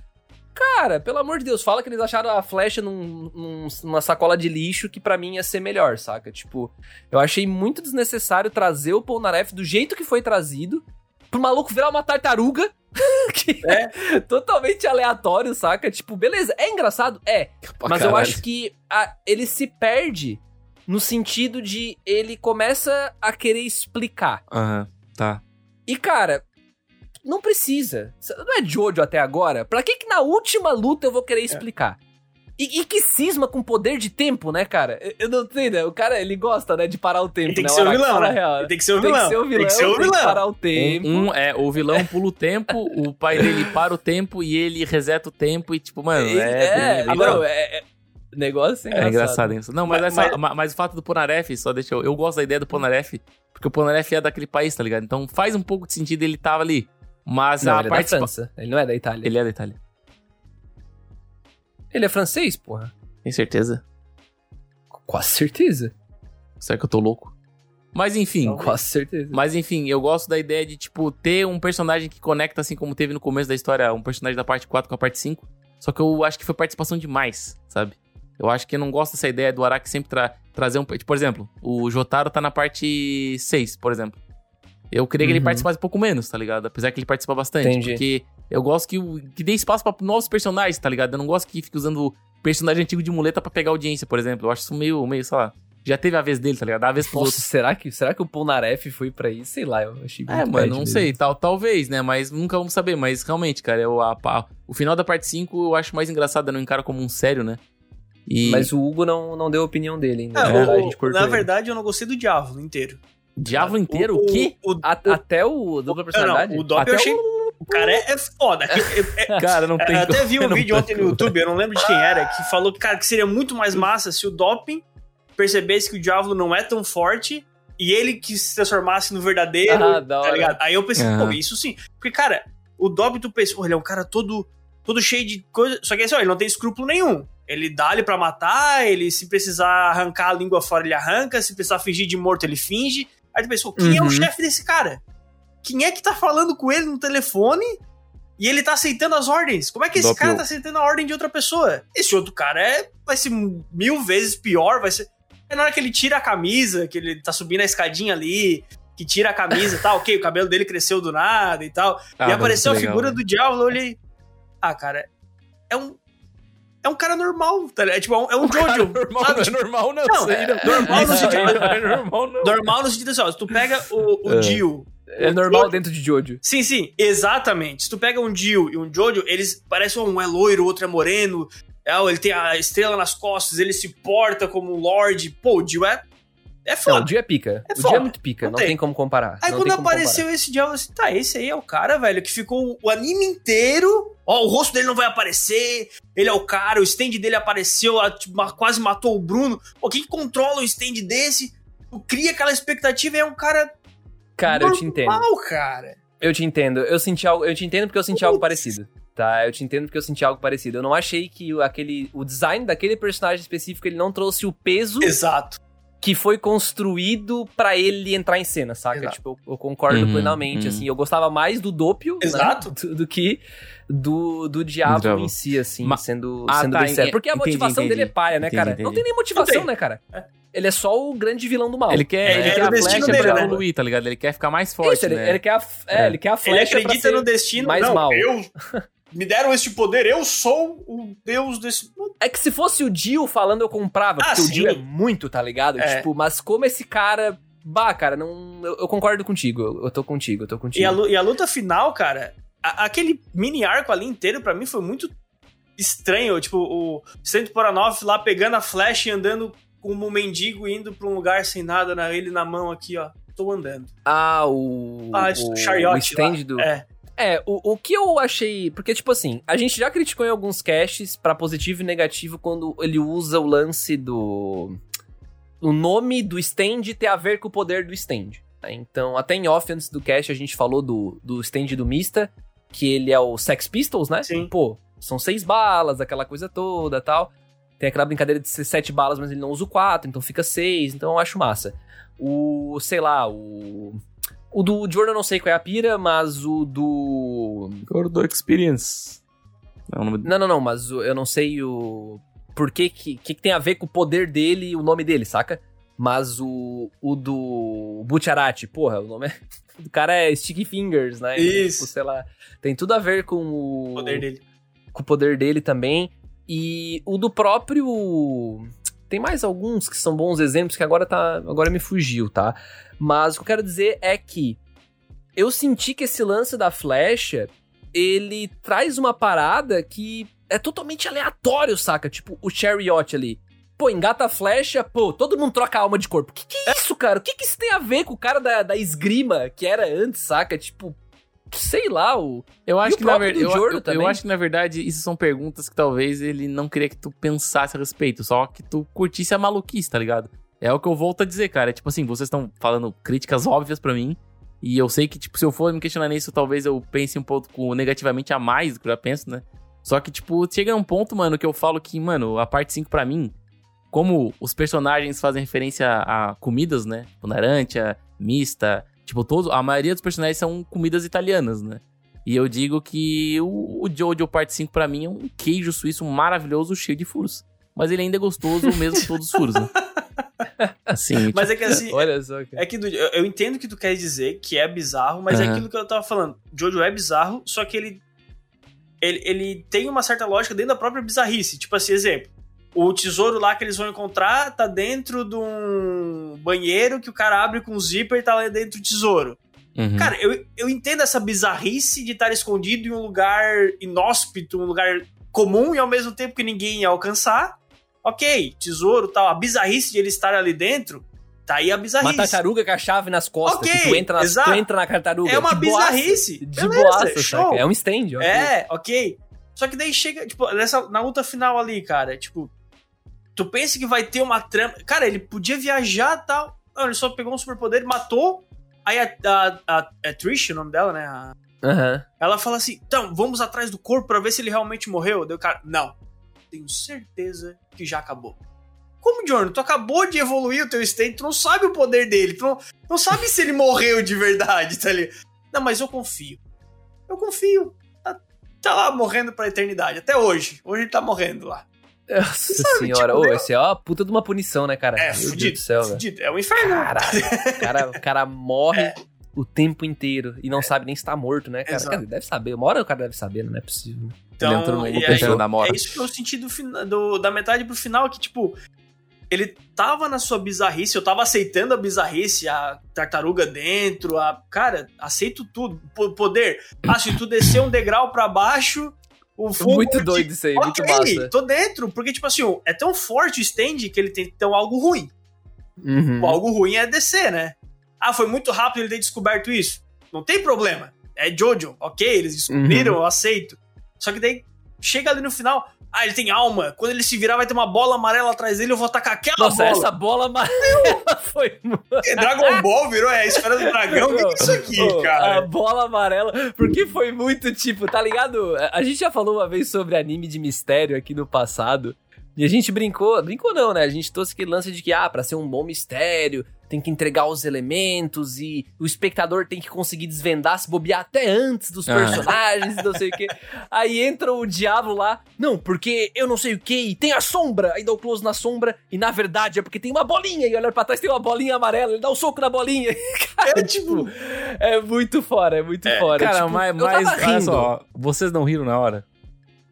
Cara, pelo amor de Deus, fala que eles acharam a flecha num- num- numa sacola de lixo que pra mim ia ser melhor, saca? Tipo, eu achei muito desnecessário trazer o Polnareff do jeito que foi trazido, pro maluco virar uma tartaruga, [LAUGHS] que é totalmente aleatório, saca? Tipo, beleza, é engraçado? É, Pra mas eu caralho. acho que a- ele se perde no sentido de ele começa a querer explicar. Aham, tá. E, cara, não precisa. Não é Jojo até agora? Pra que que na última luta eu vou querer explicar? E, e que cisma com poder de tempo, né, cara? Eu, eu não sei, né? O cara, ele gosta, né, de parar o tempo, Ele tem né? que ser o vilão, né? real, Ele tem que ser o Tem vilão. que ser o vilão, Tem que ser o tem que vilão. parar o tempo. Um, um é, o vilão pula o tempo, o pai dele [LAUGHS] para o tempo e ele reseta o tempo e, tipo, mano, Ele- é. é, não, é, é- Negócio É engraçado, hein? isso. Não, mas, Mas- essa- ma- mas o fato do Ponaref, só deixa eu. Eu gosto da ideia do Ponaref, porque o Ponaref é daquele país, tá ligado? Então faz um pouco de sentido ele tava ali. Mas Não, a ele é da participa- França. Ele não é da Itália. Ele é da Itália. Ele é francês, porra. Tem certeza? Quase certeza. Será que eu tô louco? Mas enfim. Quase certeza. Mas enfim, eu gosto da ideia de, tipo, ter um personagem que conecta, assim como teve no começo da história, um personagem da parte 4 com a parte 5. Só que eu acho que foi participação demais, sabe? Eu acho que eu não gosto dessa ideia do Araki sempre tra- trazer um. Tipo, por exemplo, o Jotaro tá na parte 6, por exemplo. Eu queria que ele Uhum. participasse um pouco menos, tá ligado? Apesar que ele participa bastante. Entendi. Porque eu gosto que, o- que dê espaço pra novos personagens, tá ligado? Eu não gosto que fique usando personagem antigo de muleta pra pegar audiência, por exemplo. Eu acho isso meio, meio, sei lá. Já teve a vez dele, tá ligado? Dá a vez pros Nossa, outros. será que, será que o Polnareff foi pra isso? Sei lá, eu achei muito É, mano, não mesmo. sei, tal, talvez, né? Mas nunca vamos saber. Mas realmente, cara, eu, a- a- o final da parte 5 eu acho mais engraçado, eu não encaro como um sério, né? E Mas o Hugo não, não deu a opinião dele ainda. É, né? o- a gente cortou na ele. verdade, eu não gostei do Diabo inteiro. Diabo inteiro? O, quê? O, o, A- até o dupla personalidade? Não, o Dopp Até eu achei. O cara é, é foda. É- é- Cara, não tem eu até vi um [LAUGHS] vídeo tem ontem no. YouTube, eu não lembro de quem era, que falou que, cara, que seria muito mais massa se o Doping percebesse que o Diablo não é tão forte e ele que se transformasse no verdadeiro, Ah, da tá hora. ligado? Aí eu pensei, Aham. pô, isso sim. Porque, cara, o Dobby, tu pensa, pô, ele é um cara todo, todo cheio de coisa. Só que assim, ó, ele não tem escrúpulo nenhum. Ele dá ali pra matar, ele se precisar arrancar a língua fora, ele arranca, se precisar fingir de morto, ele finge. Aí tu pensa, pô, quem é o Uhum. chefe desse cara? Quem é que tá falando com ele no telefone e ele tá aceitando as ordens? Como é que esse cara tá aceitando a ordem de outra pessoa? Esse outro cara é, vai ser mil vezes pior, vai ser. É na hora que ele tira a camisa, que ele tá subindo a escadinha ali, que tira a camisa e tal, ok, o cabelo dele cresceu do nada e tal. Ah, e apareceu a legal, figura né? do diabo, eu olhei. Ah, cara, é um. É um cara normal, tá ligado? É tipo, é um, é um Jojo. normal, sabe? não é normal, não. Não, aí é normal no sentido- é. Normal no sentido assim, ó, se tu pega o, o É. Dio. É normal Jojo- dentro de Jojo. Sim, sim, exatamente. Se tu pega um Dio e um Jojo, eles parecem um é loiro, o outro é moreno. É, ele tem a estrela nas costas, ele se porta como um Lorde. Pô, o Dio é. É Não, foda. o Dio é pica. É o foda. Dio é muito pica. Não Não, tem. tem. como comparar. Aí Não quando apareceu esse diabo, eu assim, tá, esse aí é o cara, velho, que ficou o anime inteiro. Ó, o rosto dele não vai aparecer. Ele é o cara, o stand dele apareceu, tipo, quase matou o Bruno. Pô, quem controla o stand desse? Tu cria aquela expectativa e é um cara. Cara, eu te entendo. normal, cara. Eu te entendo. Eu senti algo. Eu te entendo porque eu senti algo parecido. Tá, eu te entendo porque eu senti algo parecido. Eu não achei que o- aquele, o design daquele personagem específico ele não trouxe o peso Exato. que foi construído pra ele entrar em cena, saca? Exato. Tipo, eu, eu concordo Uhum, plenamente, uhum. assim. Eu gostava mais do Doppio, né, Exato. do, [LAUGHS] do que do, do Diabo Diabo. em si, assim, Ma- sendo, Ah, sendo tá, bem sério. Porque a entendi, motivação entendi. dele é paia, né, Entendi, cara? entendi. Não tem nem motivação, tem. né, cara? É. ele é só o grande vilão do mal. Ele quer, É, ele é quer o a destino flecha dele, pra né? evoluir, tá ligado? Ele quer ficar mais forte, Isso, ele, né? ele quer a, é, É. ele quer a Ele flecha pra acredita ser no destino. mais não, mal. eu. [LAUGHS] Me deram este poder, eu sou o deus desse. É que se fosse o Dio falando, eu comprava. Ah, porque o sim. Dio é muito, tá ligado? É. Tipo, mas como esse cara. Bah, cara, não. Eu, eu concordo contigo. Eu, eu tô contigo, eu tô contigo. E a, e a luta final, cara, a- aquele mini arco ali inteiro, pra mim, foi muito estranho. Tipo, o Sento Poranov lá pegando a flecha e andando como um mendigo indo pra um lugar sem nada, na, ele na mão aqui, ó. Tô andando. Ah, o. Ah, o, o chariot o do. É. É, o, o que eu achei. Porque, tipo assim, a gente já criticou em alguns casts pra positivo e negativo quando ele usa o lance do. O nome do stand ter a ver com o poder do stand. né? Então, até em off antes do cast, a gente falou do, do stand do Mista, que ele é o Sex Pistols, né? Sim. Pô, são seis balas, aquela coisa toda tal. Tem aquela brincadeira de ser sete balas, mas ele não usa o quatro, então fica seis, então eu acho massa. O, sei lá, o. O do Jordan eu não sei qual é a pira, mas o do. Gordo Experience. É o nome do... Não, não, não, mas o- eu não sei o. Por que que, que que tem a ver com o poder dele e o nome dele, saca? Mas o, o do Butcherati, porra, o nome é. [LAUGHS] O cara é Sticky Fingers, né? Isso. Tipo, sei lá. Tem tudo a ver com o. O poder dele. Com o poder dele também. E o do próprio. Tem mais alguns que são bons exemplos que agora tá. Agora me fugiu, tá? Mas o que eu quero dizer é que eu senti que esse lance da flecha, ele traz uma parada que é totalmente aleatório, saca? Tipo, o chariot ali. Pô, engata a flecha, pô, todo mundo troca a alma de corpo. Que que é isso, cara? O que que isso tem a ver com o cara da, da esgrima que era antes, saca? Tipo, sei lá, o... Eu acho o que na do Eu, eu- eu acho que na verdade isso são perguntas que talvez ele não queria que tu pensasse a respeito, só que tu curtisse a maluquice, tá ligado? É o que eu volto a dizer, cara. É tipo assim, vocês estão falando críticas óbvias pra mim. E eu sei que, tipo, se eu for me questionar nisso, talvez eu pense um pouco negativamente a mais do que eu já penso, né? Só que, tipo, chega um ponto, mano, que eu falo que, mano, a parte 5 pra mim, como os personagens fazem referência a comidas, né? Tipo, Narantia, Mista, tipo, todos, a maioria dos personagens são comidas italianas, né? E eu digo que o, o Jojo Parte 5 pra mim é um queijo suíço maravilhoso, cheio de furos. Mas ele ainda é gostoso mesmo com todos os furos, né? [LAUGHS] Assim, Mas é que assim. Olha só, cara. É que eu, eu entendo o que tu quer dizer, que é bizarro, mas é Aham. aquilo que eu tava falando. Jojo é bizarro, só que ele, ele. Ele tem uma certa lógica dentro da própria bizarrice. Tipo assim, exemplo. O tesouro lá que eles vão encontrar tá dentro de um banheiro que o cara abre com um zíper e tá lá dentro do tesouro. uhum. Cara, eu, eu entendo essa bizarrice de estar escondido em um lugar inóspito, um lugar comum e ao mesmo tempo que ninguém ia alcançar. Ok, tesouro tal. A bizarrice de ele estar ali dentro, tá aí a Uma bizarrice. tartaruga com a chave nas costas, Ok, que tu entra, na, exato. tu entra na tartaruga. É uma de boaça. bizarrice. De Beleza, boaça, show. saca? É um stand, ok. É, ok. Só que daí chega, tipo, nessa, na luta final ali, cara, tipo, tu pensa que vai ter uma trama. Cara, ele podia viajar e tal. Não, ele só pegou um superpoder e matou. Aí a, a, a, a Trish, o nome dela, né? a- Aham. ela fala assim: então, vamos atrás do corpo pra ver se ele realmente morreu. Deu cara, não. Tenho certeza que já acabou. Como, Jordan? Tu acabou de evoluir o teu stand, tu não sabe o poder dele, tu não, não sabe se ele morreu de verdade, tá ali. Não, mas eu confio. Eu confio. Tá, tá lá morrendo pra eternidade, até hoje. Hoje ele tá morrendo lá. Nossa Sabe, senhora, tipo, ô, esse é uma puta de uma punição, né, cara? É, Meu fudido. do céu, fudido. É o inferno. Caralho, o cara, o cara morre É. o tempo inteiro e não sabe nem se tá morto, né, cara? Dizer, deve saber. Uma hora o cara deve saber, não é possível. Então, Ele entrou no e mundo aí-. É isso que eu senti do, da metade pro final, que, tipo, ele tava na sua bizarrice, eu tava aceitando a bizarrice, a tartaruga dentro, a. Cara, aceito tudo. Po- poder. Ah, se tu descer um degrau pra baixo, o fogo. muito doido isso aí, muito Ok, massa. tô dentro, porque, tipo assim, é tão forte o stand que ele tem então algo ruim. Uhum. O algo ruim é descer, né? Ah, foi muito rápido ele ter descoberto isso. Não tem problema. É Jojo, ok, eles descobriram, Uhum. eu aceito. Só que daí chega ali no final. Ah, ele tem alma. Quando ele se virar, vai ter uma bola amarela atrás dele. Eu vou tacar aquela Nossa, bola. essa bola amarela [LAUGHS] foi É Dragon Ball virou é a esfera do dragão. O que, que é isso aqui, A cara? bola amarela, porque foi muito tipo, tá ligado? A gente já falou uma vez sobre anime de mistério aqui no passado. E a gente brincou, brincou não, né? A gente trouxe aquele lance de que, ah, pra ser um bom mistério, tem que entregar os elementos e o espectador tem que conseguir desvendar, se bobear até antes dos Ah. personagens e não sei o quê. Aí entra o diabo lá, não, porque eu não sei o que, e tem a sombra. Aí dá o close na sombra, e na verdade é porque tem uma bolinha, e olha pra trás tem uma bolinha amarela, ele dá um soco na bolinha. [LAUGHS] Cara, tipo, é muito fora, é muito fora. Cara, tipo, mas, mas olha rindo. só, vocês não riram na hora?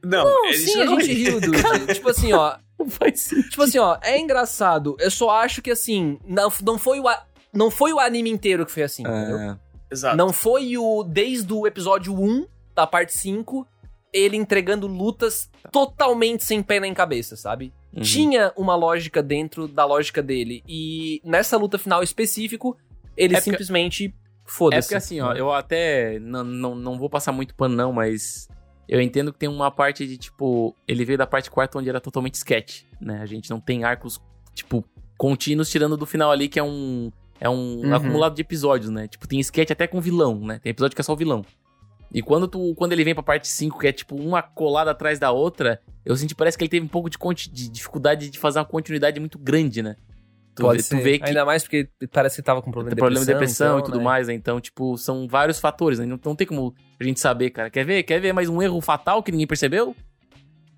Não, Não, sim, a gente riu, Dude. [LAUGHS] tipo assim, ó, Não faz sentido. Tipo assim, ó, é engraçado. Eu só acho que assim, não, não foi o a- não foi o anime inteiro que foi assim, entendeu? É, Exato. Não foi o desde o episódio 1 da parte 5 ele entregando lutas totalmente sem pé nem cabeça, sabe? uhum. Tinha uma lógica dentro da lógica dele e nessa luta final específico, ele É porque- simplesmente É foda-se. porque assim, ó, eu até não, não, não vou passar muito pano não, mas eu entendo que tem uma parte de, tipo, ele veio da parte quarta onde era totalmente sketch, né? A gente não tem arcos, tipo, contínuos tirando do final ali, que é um é um Uhum. acumulado de episódios, né? Tipo, tem sketch até com vilão, né? Tem episódio que é só o vilão. E quando, tu, quando ele vem pra parte 5, que é tipo uma colada atrás da outra, eu senti, parece que ele teve um pouco de, de dificuldade de fazer uma continuidade muito grande, né? Tu, Pode tu vê que Ainda mais porque parece que tava com problema tem de problema depressão. de depressão então, e tudo né? mais, né? Então, tipo, são vários fatores, né? Não, não tem como a gente saber, cara. Quer ver? Quer ver mais um erro fatal que ninguém percebeu?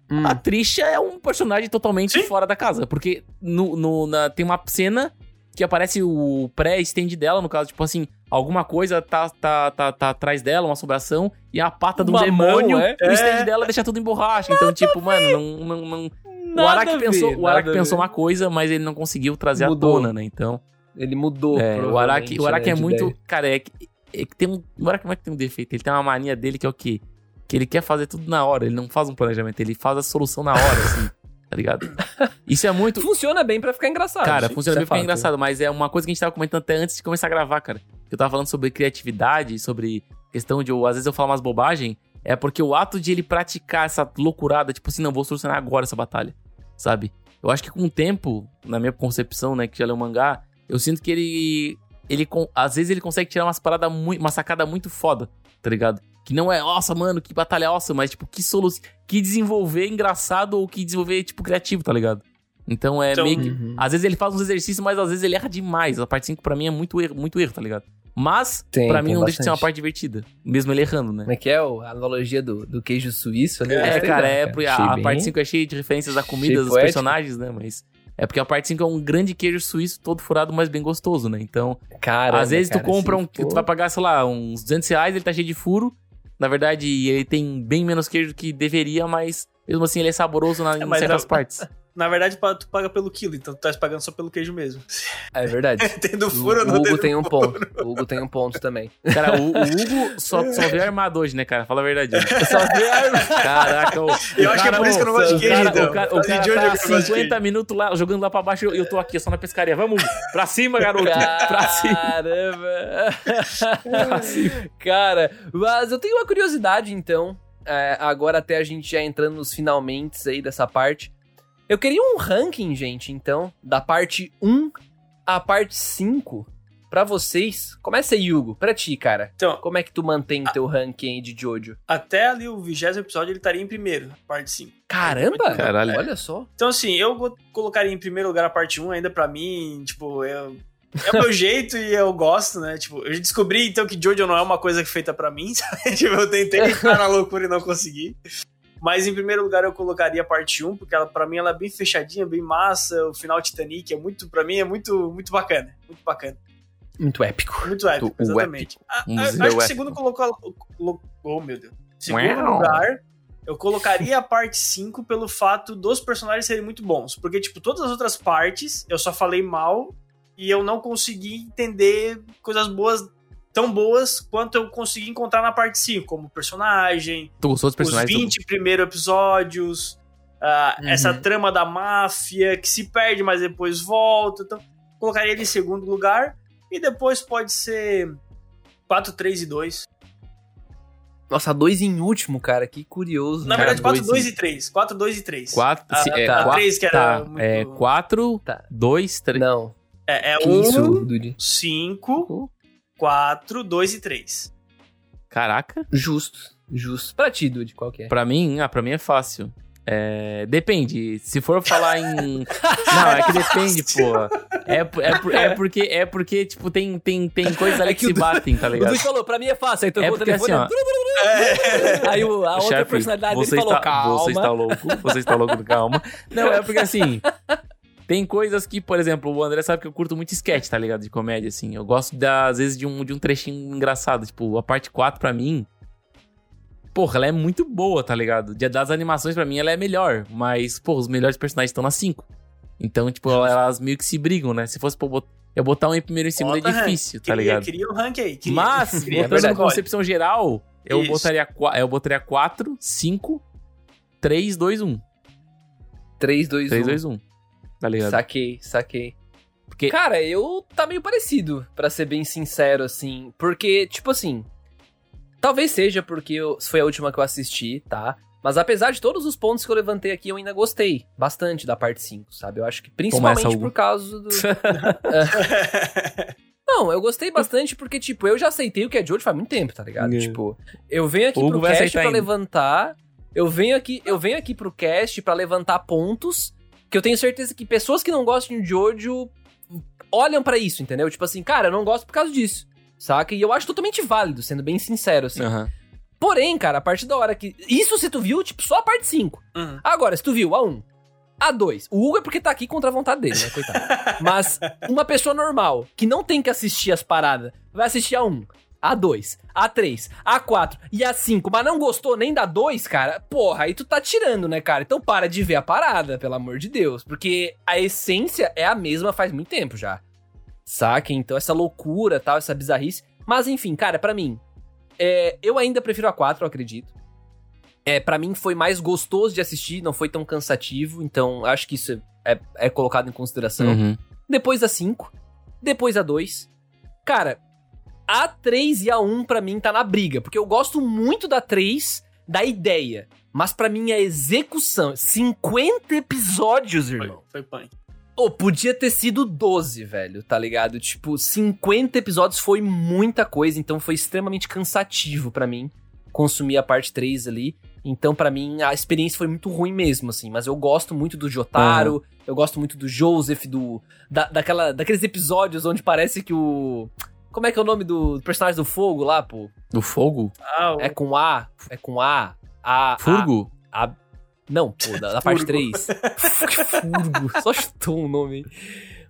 Hum. A Trisha é um personagem totalmente Sim. fora da casa. Porque no, no- na- tem uma cena que aparece o pré-stand dela, no caso, tipo assim, alguma coisa tá, tá, tá, tá atrás dela, uma assombração, e a pata de um demônio, é? o stand dela deixa tudo em borracha. Então, tipo, mano, não. não, não- o Nada Araki a ver, pensou, o Araki pensou uma coisa, mas ele não conseguiu trazer Mudou. à tona, né? Então. Ele mudou. É, o Araki, o Araki é né, de muito. ideia. Cara, é que, é que tem um. O Araki não é que tem um defeito, ele tem uma mania dele que é o quê? Que ele quer fazer tudo na hora, ele não faz um planejamento, ele faz a solução na hora, assim, tá ligado? [LAUGHS] Isso é muito. Funciona bem pra ficar engraçado. Cara, funciona é bem é fato. engraçado, mas é uma coisa que a gente tava comentando até antes de começar a gravar, cara. Eu tava falando sobre criatividade, sobre questão de. eu- Às vezes eu falo umas bobagens, é porque o ato de ele praticar essa loucurada, tipo assim, não, vou solucionar agora essa batalha, sabe? Eu acho que com o tempo, na minha concepção, né, que já leu o mangá, eu sinto que ele. ele às vezes ele consegue tirar umas paradas muito. uma sacada muito foda, tá ligado? Que não é, nossa, mano, que batalha awesome, mas tipo, que solução. Que desenvolver engraçado ou que desenvolver, tipo, criativo, tá ligado? Então é Então, meio que. Uhum. Às vezes ele faz uns exercícios, mas às vezes ele erra demais. A parte 5 pra mim é muito erro, muito erro, tá ligado? Mas, Tem, pra mim, não deixa de ser uma bastante. parte divertida. Mesmo ele errando, né? Como é que é a analogia do, do queijo suíço ali? É, Gostei cara, é porque a, a bem- parte 5 é cheia de referências a comida dos poético. personagens, né? Mas. É porque a parte 5 é um grande queijo suíço todo furado, mas bem gostoso, né? Então, Caramba, às vezes tu cara, compra se um. for- Tu vai pagar, sei lá, uns 200 reais, ele tá cheio de furo. Na verdade, ele tem bem menos queijo do que deveria, mas mesmo assim ele é saboroso na, em mas certas não- partes. [LAUGHS] Na verdade, tu paga pelo quilo, então tu tá pagando só pelo queijo mesmo. É verdade. [LAUGHS] Tendo O, furo o não Hugo tem um furo. ponto. O Hugo tem um ponto também. Cara, o, o Hugo só, só veio armado hoje, né, cara? Fala a verdade. [LAUGHS] Só vê a- Caraca, o, Eu o acho que é cara, por isso que eu não gosto de o queijo, cara, então. O cara, o causa cara onde eu tá não gosto de 50 queijo. minutos lá, jogando lá pra baixo, e eu tô aqui só na pescaria. Vamos, pra cima, garoto. pra cima. Caramba! Cara, mas eu tenho uma curiosidade então. é, agora até a gente já entrando nos finalmente aí dessa parte. Eu queria um ranking, gente, então, da parte 1 à parte 5. Pra vocês. Começa aí, Hugo. Pra ti, cara. Então, Como é que tu mantém o teu ranking aí de Jojo? até ali o vigésimo episódio ele estaria em primeiro, parte 5. Caramba! Caralho. Olha só. Então, assim, eu colocaria em primeiro lugar a parte 1, ainda pra mim, tipo, eu. É o meu [LAUGHS] jeito e eu gosto, né? Tipo, eu descobri então que Jojo não é uma coisa feita pra mim, [LAUGHS] sabe? Tipo, eu tentei entrar na loucura e não consegui. Mas em primeiro lugar eu colocaria a parte 1, porque ela para mim ela é bem fechadinha, bem massa, o final Titanic é muito para mim é muito muito bacana, muito bacana, Muito épico. muito épico, exatamente. A- Um a- museu acho que épico. segundo colocou colo- oh meu Deus. Segundo Uau. lugar, eu colocaria a parte 5 pelo fato dos personagens serem muito bons, porque tipo, todas as outras partes eu só falei mal e eu não consegui entender coisas boas tão boas quanto eu consegui encontrar na parte 5, como personagem, Tu gostou dos os personagens? 20 primeiros episódios, ah, Uhum. essa trama da máfia que se perde, mas depois volta. Então, colocaria ele em segundo lugar. E depois pode ser 4, 3 e 2. Nossa, dois em último, cara. Que curioso. Na cara. verdade, 4, dois 2 e- e 3. 4, 2 e 3. 4, Ah, é, tá. A 3 que era tá, muito... é 4, Tá. 2, 3. Não. É, é Que 1, isso, Dude? 5, 4, 2 e 3. Caraca. Justo. Justo. Pra ti, Dude, qual que é? Pra mim, ah, pra mim é fácil. É, depende. Se for falar em. [LAUGHS] Não, é que depende, pô. É, por- é, por- é porque, é porque, tipo, tem, tem, tem coisas ali É que, que se o batem, tá O ligado? Dude falou, pra mim é fácil. Aí tocou É o porque assim, telefone. ó. Aí o- a outra Chefe, personalidade dele falou, está, calma. Você está louco, você está louco, calma. Não, é porque assim. Tem coisas que, por exemplo, o André sabe que eu curto muito sketch, tá ligado? De comédia, assim. Eu gosto, da, às vezes, de um, de um trechinho engraçado. Tipo, a parte 4, pra mim. Porra, ela é muito boa, tá ligado? Dia das animações, pra mim, ela é melhor. Mas, pô, os melhores personagens estão na 5. Então, tipo, elas meio que se brigam, né? Se fosse pra eu bot- eu botar um em primeiro e em segundo Bota é difícil, tá Queria, ligado? queria o rank aí. Queria, Mas, [LAUGHS] queria, botando verdade. na concepção geral, eu Isso. botaria, eu botaria 4, 5, 3, 2, 1. 3, 2, 3, 1. 2, 1. Tá ligado? Saquei, saquei. Porque Cara, eu tá meio parecido, pra ser bem sincero, assim. Porque, tipo assim. Talvez seja porque eu- foi a última que eu assisti, tá? Mas apesar de todos os pontos que eu levantei aqui, eu ainda gostei bastante da parte 5, sabe? Eu acho que principalmente por causa do. [LAUGHS] Não, eu gostei bastante porque, tipo, eu já aceitei o que é Jojo faz muito tempo, tá ligado? É. Tipo, eu venho aqui Hugo pro cast pra ainda. levantar. Eu venho aqui, eu venho aqui pro cast pra levantar pontos que eu tenho certeza que pessoas que não gostam de Jojo olham pra isso, entendeu? Tipo assim, cara, eu não gosto por causa disso. Saca? E eu acho totalmente válido, sendo bem sincero, assim. Aham. Porém, cara, a partir da hora que. Isso se tu viu, tipo, só a parte 5. Uhum. Agora, se tu viu a 1, a 2. O Hugo é porque tá aqui contra a vontade dele, né, coitado. [LAUGHS] Mas uma pessoa normal, que não tem que assistir as paradas, vai assistir a 1, a 2, a 3, a 4 e a 5, mas não gostou nem da 2, cara, porra, aí tu tá tirando, né, cara? Então para de ver a parada, pelo amor de Deus. Porque a essência é a mesma faz muito tempo já. Saca? Então essa loucura, tal, essa bizarrice. Mas enfim, cara, pra mim, é, eu ainda prefiro a 4, eu acredito. É, para mim foi mais gostoso de assistir, não foi tão cansativo, então acho que isso é, é colocado em consideração. Uhum. Depois a 5, depois a 2. Cara, a 3 e a 1 pra mim tá na briga, porque eu gosto muito da 3, da ideia, mas pra mim a execução, 50 episódios, Foi, irmão. foi punk. Ô, podia ter sido 12, velho, tá ligado? Tipo, 50 episódios foi muita coisa, então foi extremamente cansativo pra mim consumir a parte 3 ali. Então, pra mim, a experiência foi muito ruim mesmo, assim. Mas eu gosto muito do Jotaro, eu gosto muito do Joseph, do. Da, daquela, daqueles episódios onde parece que o. Como é que é o nome do personagem do fogo lá, pô? Do fogo? Ah, o- É com A. É com A. A. Furgo? A, não, pô, da, da parte Furgo. 3. Furgo. Só chutou um nome.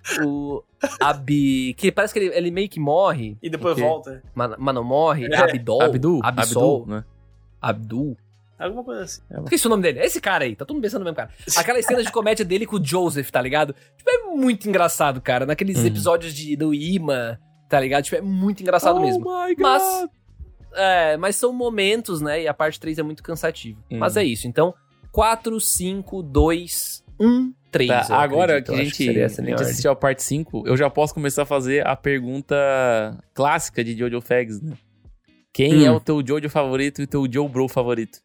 aí. O Abi. Que parece que ele, ele meio que morre, E depois Ok. volta. mas, mas não morre. É. Abdol. Abdu? Absol. Abdu, né? Abdul. Alguma coisa assim. Esqueci o nome dele. É esse cara aí. Tá todo mundo pensando no mesmo cara. Aquelas cenas de comédia dele com o Joseph, tá ligado? Tipo, é muito engraçado, cara. Naqueles Uhum. episódios de, do Ima, tá ligado? Tipo, é muito engraçado oh mesmo. my God. Mas. É, mas são momentos, né? E a parte 3 é muito cansativo. Hum. Mas é isso. Então, 4, 5, 2, 1, 3. Tá, eu agora acredito. que a Eu acho gente, seria a essa a minha gente assistiu a parte 5, eu já posso começar a fazer a pergunta clássica de Jojo Fags, né? Quem Hum. é o teu Jojo favorito e o teu Joe Bro favorito?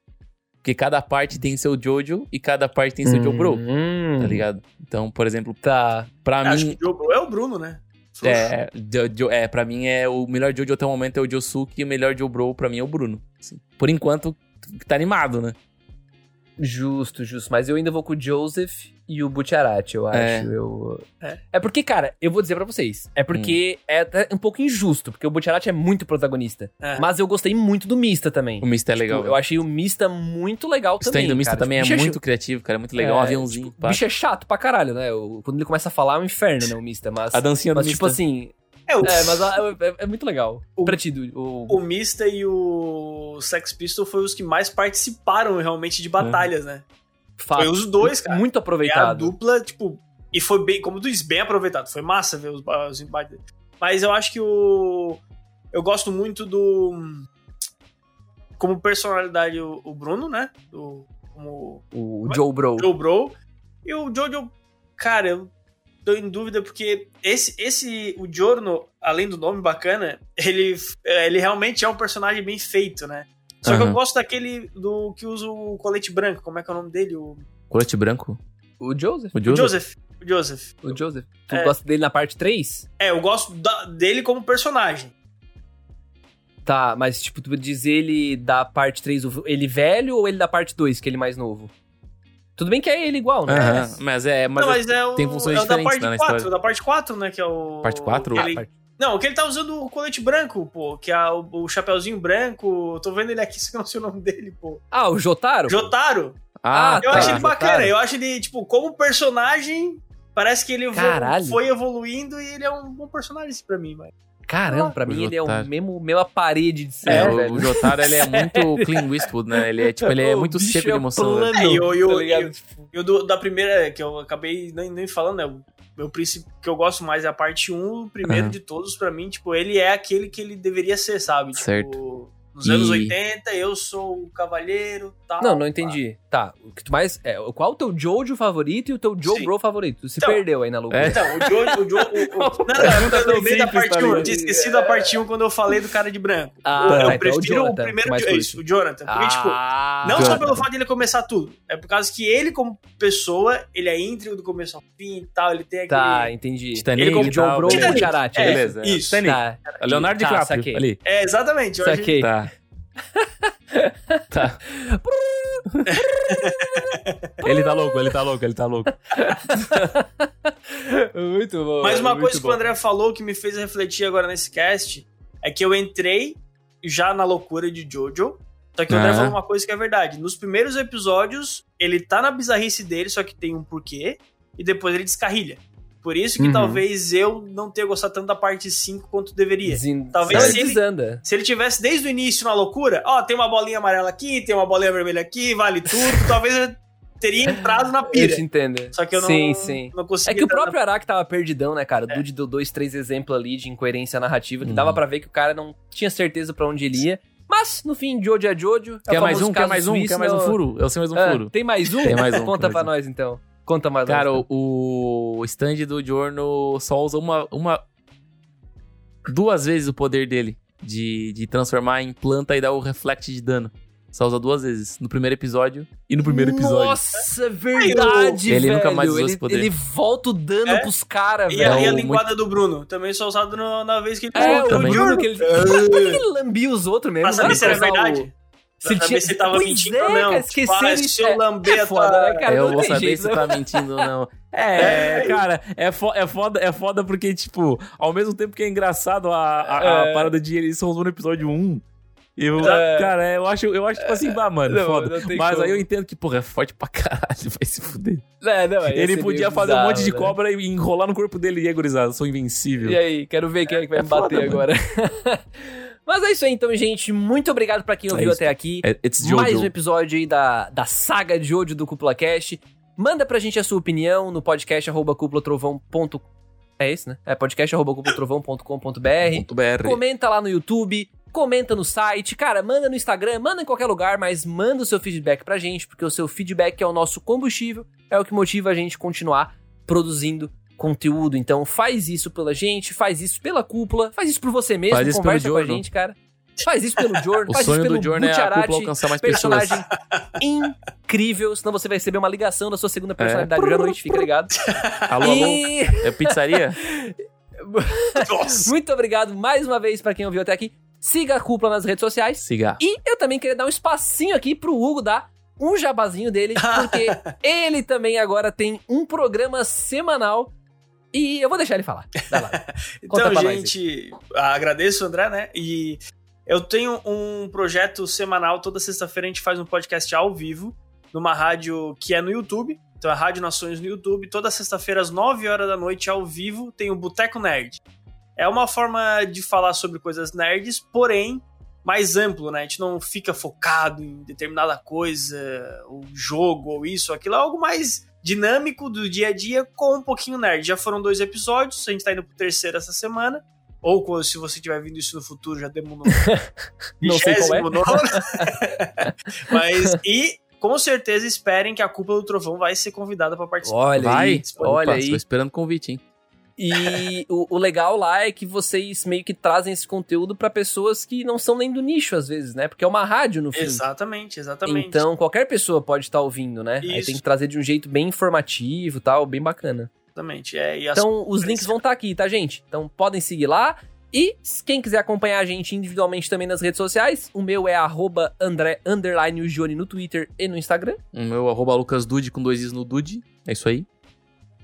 Porque cada parte tem seu Jojo e cada parte tem seu Joe Bro, Hum, tá ligado? Então, por exemplo, Tá. pra Acho mim... que o Joe é o Bruno, né? É, é, pra mim é o melhor Jojo até o momento é o Josuke e o melhor Joe Bro pra mim é o Bruno. assim. Por enquanto, tá animado, né? Justo, justo. Mas eu ainda vou com o Joseph e o Butcherati, eu acho. É. Eu... É. é porque, cara, eu vou dizer pra vocês. É porque Hum. é até um pouco injusto, porque o Butcherati é muito protagonista. É. Mas eu gostei muito do Mista também. O Mista é Tipo, legal. eu achei o Mista muito legal O também. do Mista cara. também Tipo, é muito criativo, cara. É muito legal. É, um aviãozinho. Tipo, o bicho é chato pra caralho, né? O- quando ele começa a falar é um inferno, né? O Mista. Mas, A dancinha do mas Mista. tipo assim. É, o, É, mas a- é, é muito legal. O- pra ti, o, o Mista e o Sex Pistol foi os que mais participaram realmente de batalhas, né? Fato. Foi os dois, cara. Muito É a aproveitado. dupla, tipo, e foi bem, como tu disse, bem aproveitado. Foi massa ver os, os embates. Mas eu acho que o. Eu gosto muito do. Como personalidade, o, o Bruno, né? Do, como O Joe Bro. Joe Bro. E o Jojo, cara, eu tô em dúvida porque esse, esse o Giorno, além do nome bacana, ele, é, ele realmente é um personagem bem feito, né? Só que eu gosto daquele do que usa o colete branco. Como é que é o nome dele? O, Colete branco? O Joseph. O Joseph? Joseph. O Joseph. O Joseph. Tu É. gosta dele na parte 3? É, eu gosto da- dele como personagem. Tá, mas tipo, tu diz ele da parte 3, o- ele velho ou ele da parte 2, que ele mais novo? Tudo bem que é ele igual, né? Aham, Mas é. Mas não, é- mas é o, tem funções é o da diferentes, parte né, na 4, história. da parte 4, né, que é o... Parte 4? que Ah, ele- parte- Não, que ele tá usando o colete branco, pô, que é o, o chapeuzinho branco, tô vendo ele aqui, [LAUGHS] eu não sei o nome dele, pô. Ah, o Jotaro? Jotaro, Ah, eu tá. acho ele bacana, Jotaro. eu acho ele, tipo, como personagem, parece que ele Caralho. foi evoluindo e ele é um bom personagem pra mim, mas... Caramba, pra O mim ele é o Jotaro. mesmo, mesma parede de ser, É, o, velho. o Jotaro, ele é [LAUGHS] muito Clean Eastwood, né? Ele é, tipo, ele é O muito seco de é emoção. né? plano, É, e o- o- tá o- o da primeira, que eu acabei nem, nem falando, né? O meu princípio que eu gosto mais é a parte 1, o primeiro Aham. de todos, pra mim, tipo, ele é aquele que ele deveria ser, sabe? Certo. Tipo, nos E- anos 80, eu sou o cavalheiro tal. Não, não entendi. Tá, o que tu mais. É, qual o teu Jojo favorito e o teu Joe Sim. Bro favorito? Tu se Então, perdeu aí na loucura. É. Então, o Joe. O Joe o, o, [LAUGHS] não, não, eu lembrei da parte tá 1. Eu ligado? tinha esquecido a parte 1 quando eu falei do cara de branco. Ah, eu tá, eu então é o prefiro o, Jonathan, primeiro. mais é curto. isso, o Jonathan. Porque, tipo, Ah, Não só Jonathan. pelo fato de ele começar tudo, é por causa que ele, como pessoa, ele é íntegro do começo ao fim e tal, ele tem aquele. Tá, entendi. Titanic ele como e Joe Bro. Bucciarati, É, né? Beleza. isso. Titanic. Tá, Leonardo tá, DiCaprio, ali. É, exatamente. Eu Saquei. Tá. [LAUGHS] tá. [LAUGHS] ele tá louco, ele tá louco, ele tá louco. [LAUGHS] Muito bom. Mas uma coisa que bom. o André falou que me fez refletir agora nesse cast é que eu entrei já na loucura de Jojo. Só que o André Ah. falou uma coisa que é verdade. Nos primeiros episódios, ele tá na bizarrice dele, só que tem um porquê. E depois ele descarrilha. Por isso que Uhum. talvez eu não tenha gostado tanto da parte 5 quanto deveria. Desen... Talvez se ele. Se ele tivesse desde o início na loucura, ó, tem uma bolinha amarela aqui, tem uma bolinha vermelha aqui, vale tudo, [LAUGHS] talvez eu teria entrado na Eu pira. te entendo. Só que eu não, Sim, sim. não consegui. É que o na- próprio Araki tava perdidão, né, cara? O É. Dude deu dois, três exemplos ali de incoerência narrativa que Hum. dava pra ver que o cara não tinha certeza pra onde ele ia. Mas, no fim, Jojo é Jojo. É Quer o mais um? Quer mais um? suíço, Quer mais um furo? Eu sei mais um Ah, furo. Tem mais um? Tem mais um, [LAUGHS] Conta pra nós, então. Conta mais Cara, o, o stand do Giorno só usa uma, uma. Duas vezes o poder dele de, de transformar em planta e dar o reflect de dano. Só usa duas vezes. No primeiro episódio e no primeiro episódio. Nossa, é verdade, Ele velho. nunca mais usou ele, esse poder. ele volta o dano É? pros caras, E a, velho. e a o linguada do Bruno, também só usado no- na vez que ele É, o. Bruno que ele... Por que ele lambia os outros mesmo? Pra saber se era verdade. O- Pra saber se tava Pois mentindo é, ou não. cara, Tipo, ah, se eu lamber É a foda, tua- cara? eu vou saber jeito, se tá mentindo ou não. [LAUGHS] É, cara, é, fo é, foda, é foda porque, tipo, ao mesmo tempo que é engraçado a, a, a É. parada de ele só usou no episódio 1. Eu, É. Cara, eu acho, eu acho, tipo assim, bah, mano, Não, foda. não Mas como. aí eu entendo que, porra, é forte pra caralho, [LAUGHS] vai se fuder. É, não, Ele podia fazer um monte de bizarro, né? cobra e enrolar no corpo dele e é, gurizada, eu sou invencível. E aí, quero ver quem é que vai É me bater foda, agora. [LAUGHS] Mas é isso aí, então, gente. Muito obrigado pra quem É ouviu isso. até aqui. É. Mais um episódio aí da, da saga de ódio do Cúpula Cast. Manda pra gente a sua opinião no podcast arroba cúpulatrovão.com. É esse, né? É podcast arroba cúpulatrovão.com.br. Comenta lá no YouTube, comenta no site, cara, manda no Instagram, manda em qualquer lugar, mas manda o seu feedback pra gente, porque o seu feedback é o nosso combustível, é o que motiva a gente continuar produzindo conteúdo. Então faz isso pela gente, faz isso pela cúpula, faz isso por você mesmo, Faz isso conversa pelo com a Giorno. gente, cara. Faz isso pelo Jordan, [LAUGHS] O faz isso sonho pelo do Jordan é a cúpula alcançar mais pessoas. personagem [LAUGHS] incrível, senão você vai receber uma ligação da sua É. segunda personalidade hoje à noite, fica ligado. [LAUGHS] Alô, alô, E é pizzaria? Nossa. muito obrigado mais uma vez pra quem ouviu até aqui. Siga a cúpula nas redes sociais. Siga. E eu também queria dar um espacinho aqui pro Hugo dar um jabazinho dele, porque ele também agora tem um programa semanal. E eu vou deixar ele falar. Vai lá. [LAUGHS] Então, gente, agradeço, André, né? E eu tenho um projeto semanal, toda sexta-feira a gente faz um podcast ao vivo, numa rádio que é no YouTube. Então é Rádio Nações no YouTube. Toda sexta-feira, às 9 horas da noite, ao vivo, tem o Boteco Nerd. É uma forma de falar sobre coisas nerds, porém mais amplo, né? A gente não fica focado em determinada coisa, ou jogo, ou isso, ou aquilo. É algo mais dinâmico do dia a dia com um pouquinho nerd. Já foram dois episódios, a gente tá indo pro terceiro essa semana. Ou quando- se você tiver vindo isso no futuro, já demos [LAUGHS] no é. 29º. [LAUGHS] Mas, e com certeza esperem que a Cúpula do Trovão vai ser convidada para participar. Olha Vai? aí, olha Opa, aí. Tô esperando o convite, hein? E o, o legal lá é que vocês meio que trazem esse conteúdo pra pessoas que não são nem do nicho, às vezes, né? Porque é uma rádio no fim. Exatamente, exatamente. Então, qualquer pessoa pode estar ouvindo, né? Aí Isso. tem que trazer de um jeito bem informativo e tal, bem bacana. Exatamente. É, e as- Então, os links vão estar aqui, tá, gente? Então, podem seguir lá. E quem quiser acompanhar a gente individualmente também nas redes sociais, o meu é arroba André underline no Twitter e no Instagram. O meu arroba lucasdude com dois is no Dude. É isso aí.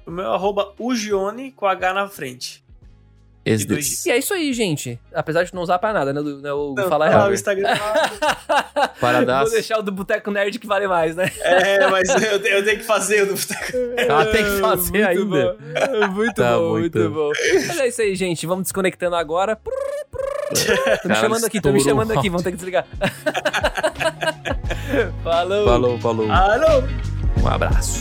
O meu arroba Ugione com H na frente. Esse E. E é isso aí, gente. Apesar de não usar pra nada, né? Do, né o Não, falar errado. o Instagram. [LAUGHS] Paradaço. Vou deixar o do Boteco Nerd que vale mais, né? é, mas eu, eu tenho que fazer o do Ah, tem que fazer Muito ainda. bom. Muito Tá bom, muito então. bom. Mas é isso aí, gente. Vamos desconectando agora. Tô me Cara, chamando aqui, tô me chamando aqui. Vamos ter que desligar. [LAUGHS] [LAUGHS] Falou. Falou, falou. Alô? Um abraço.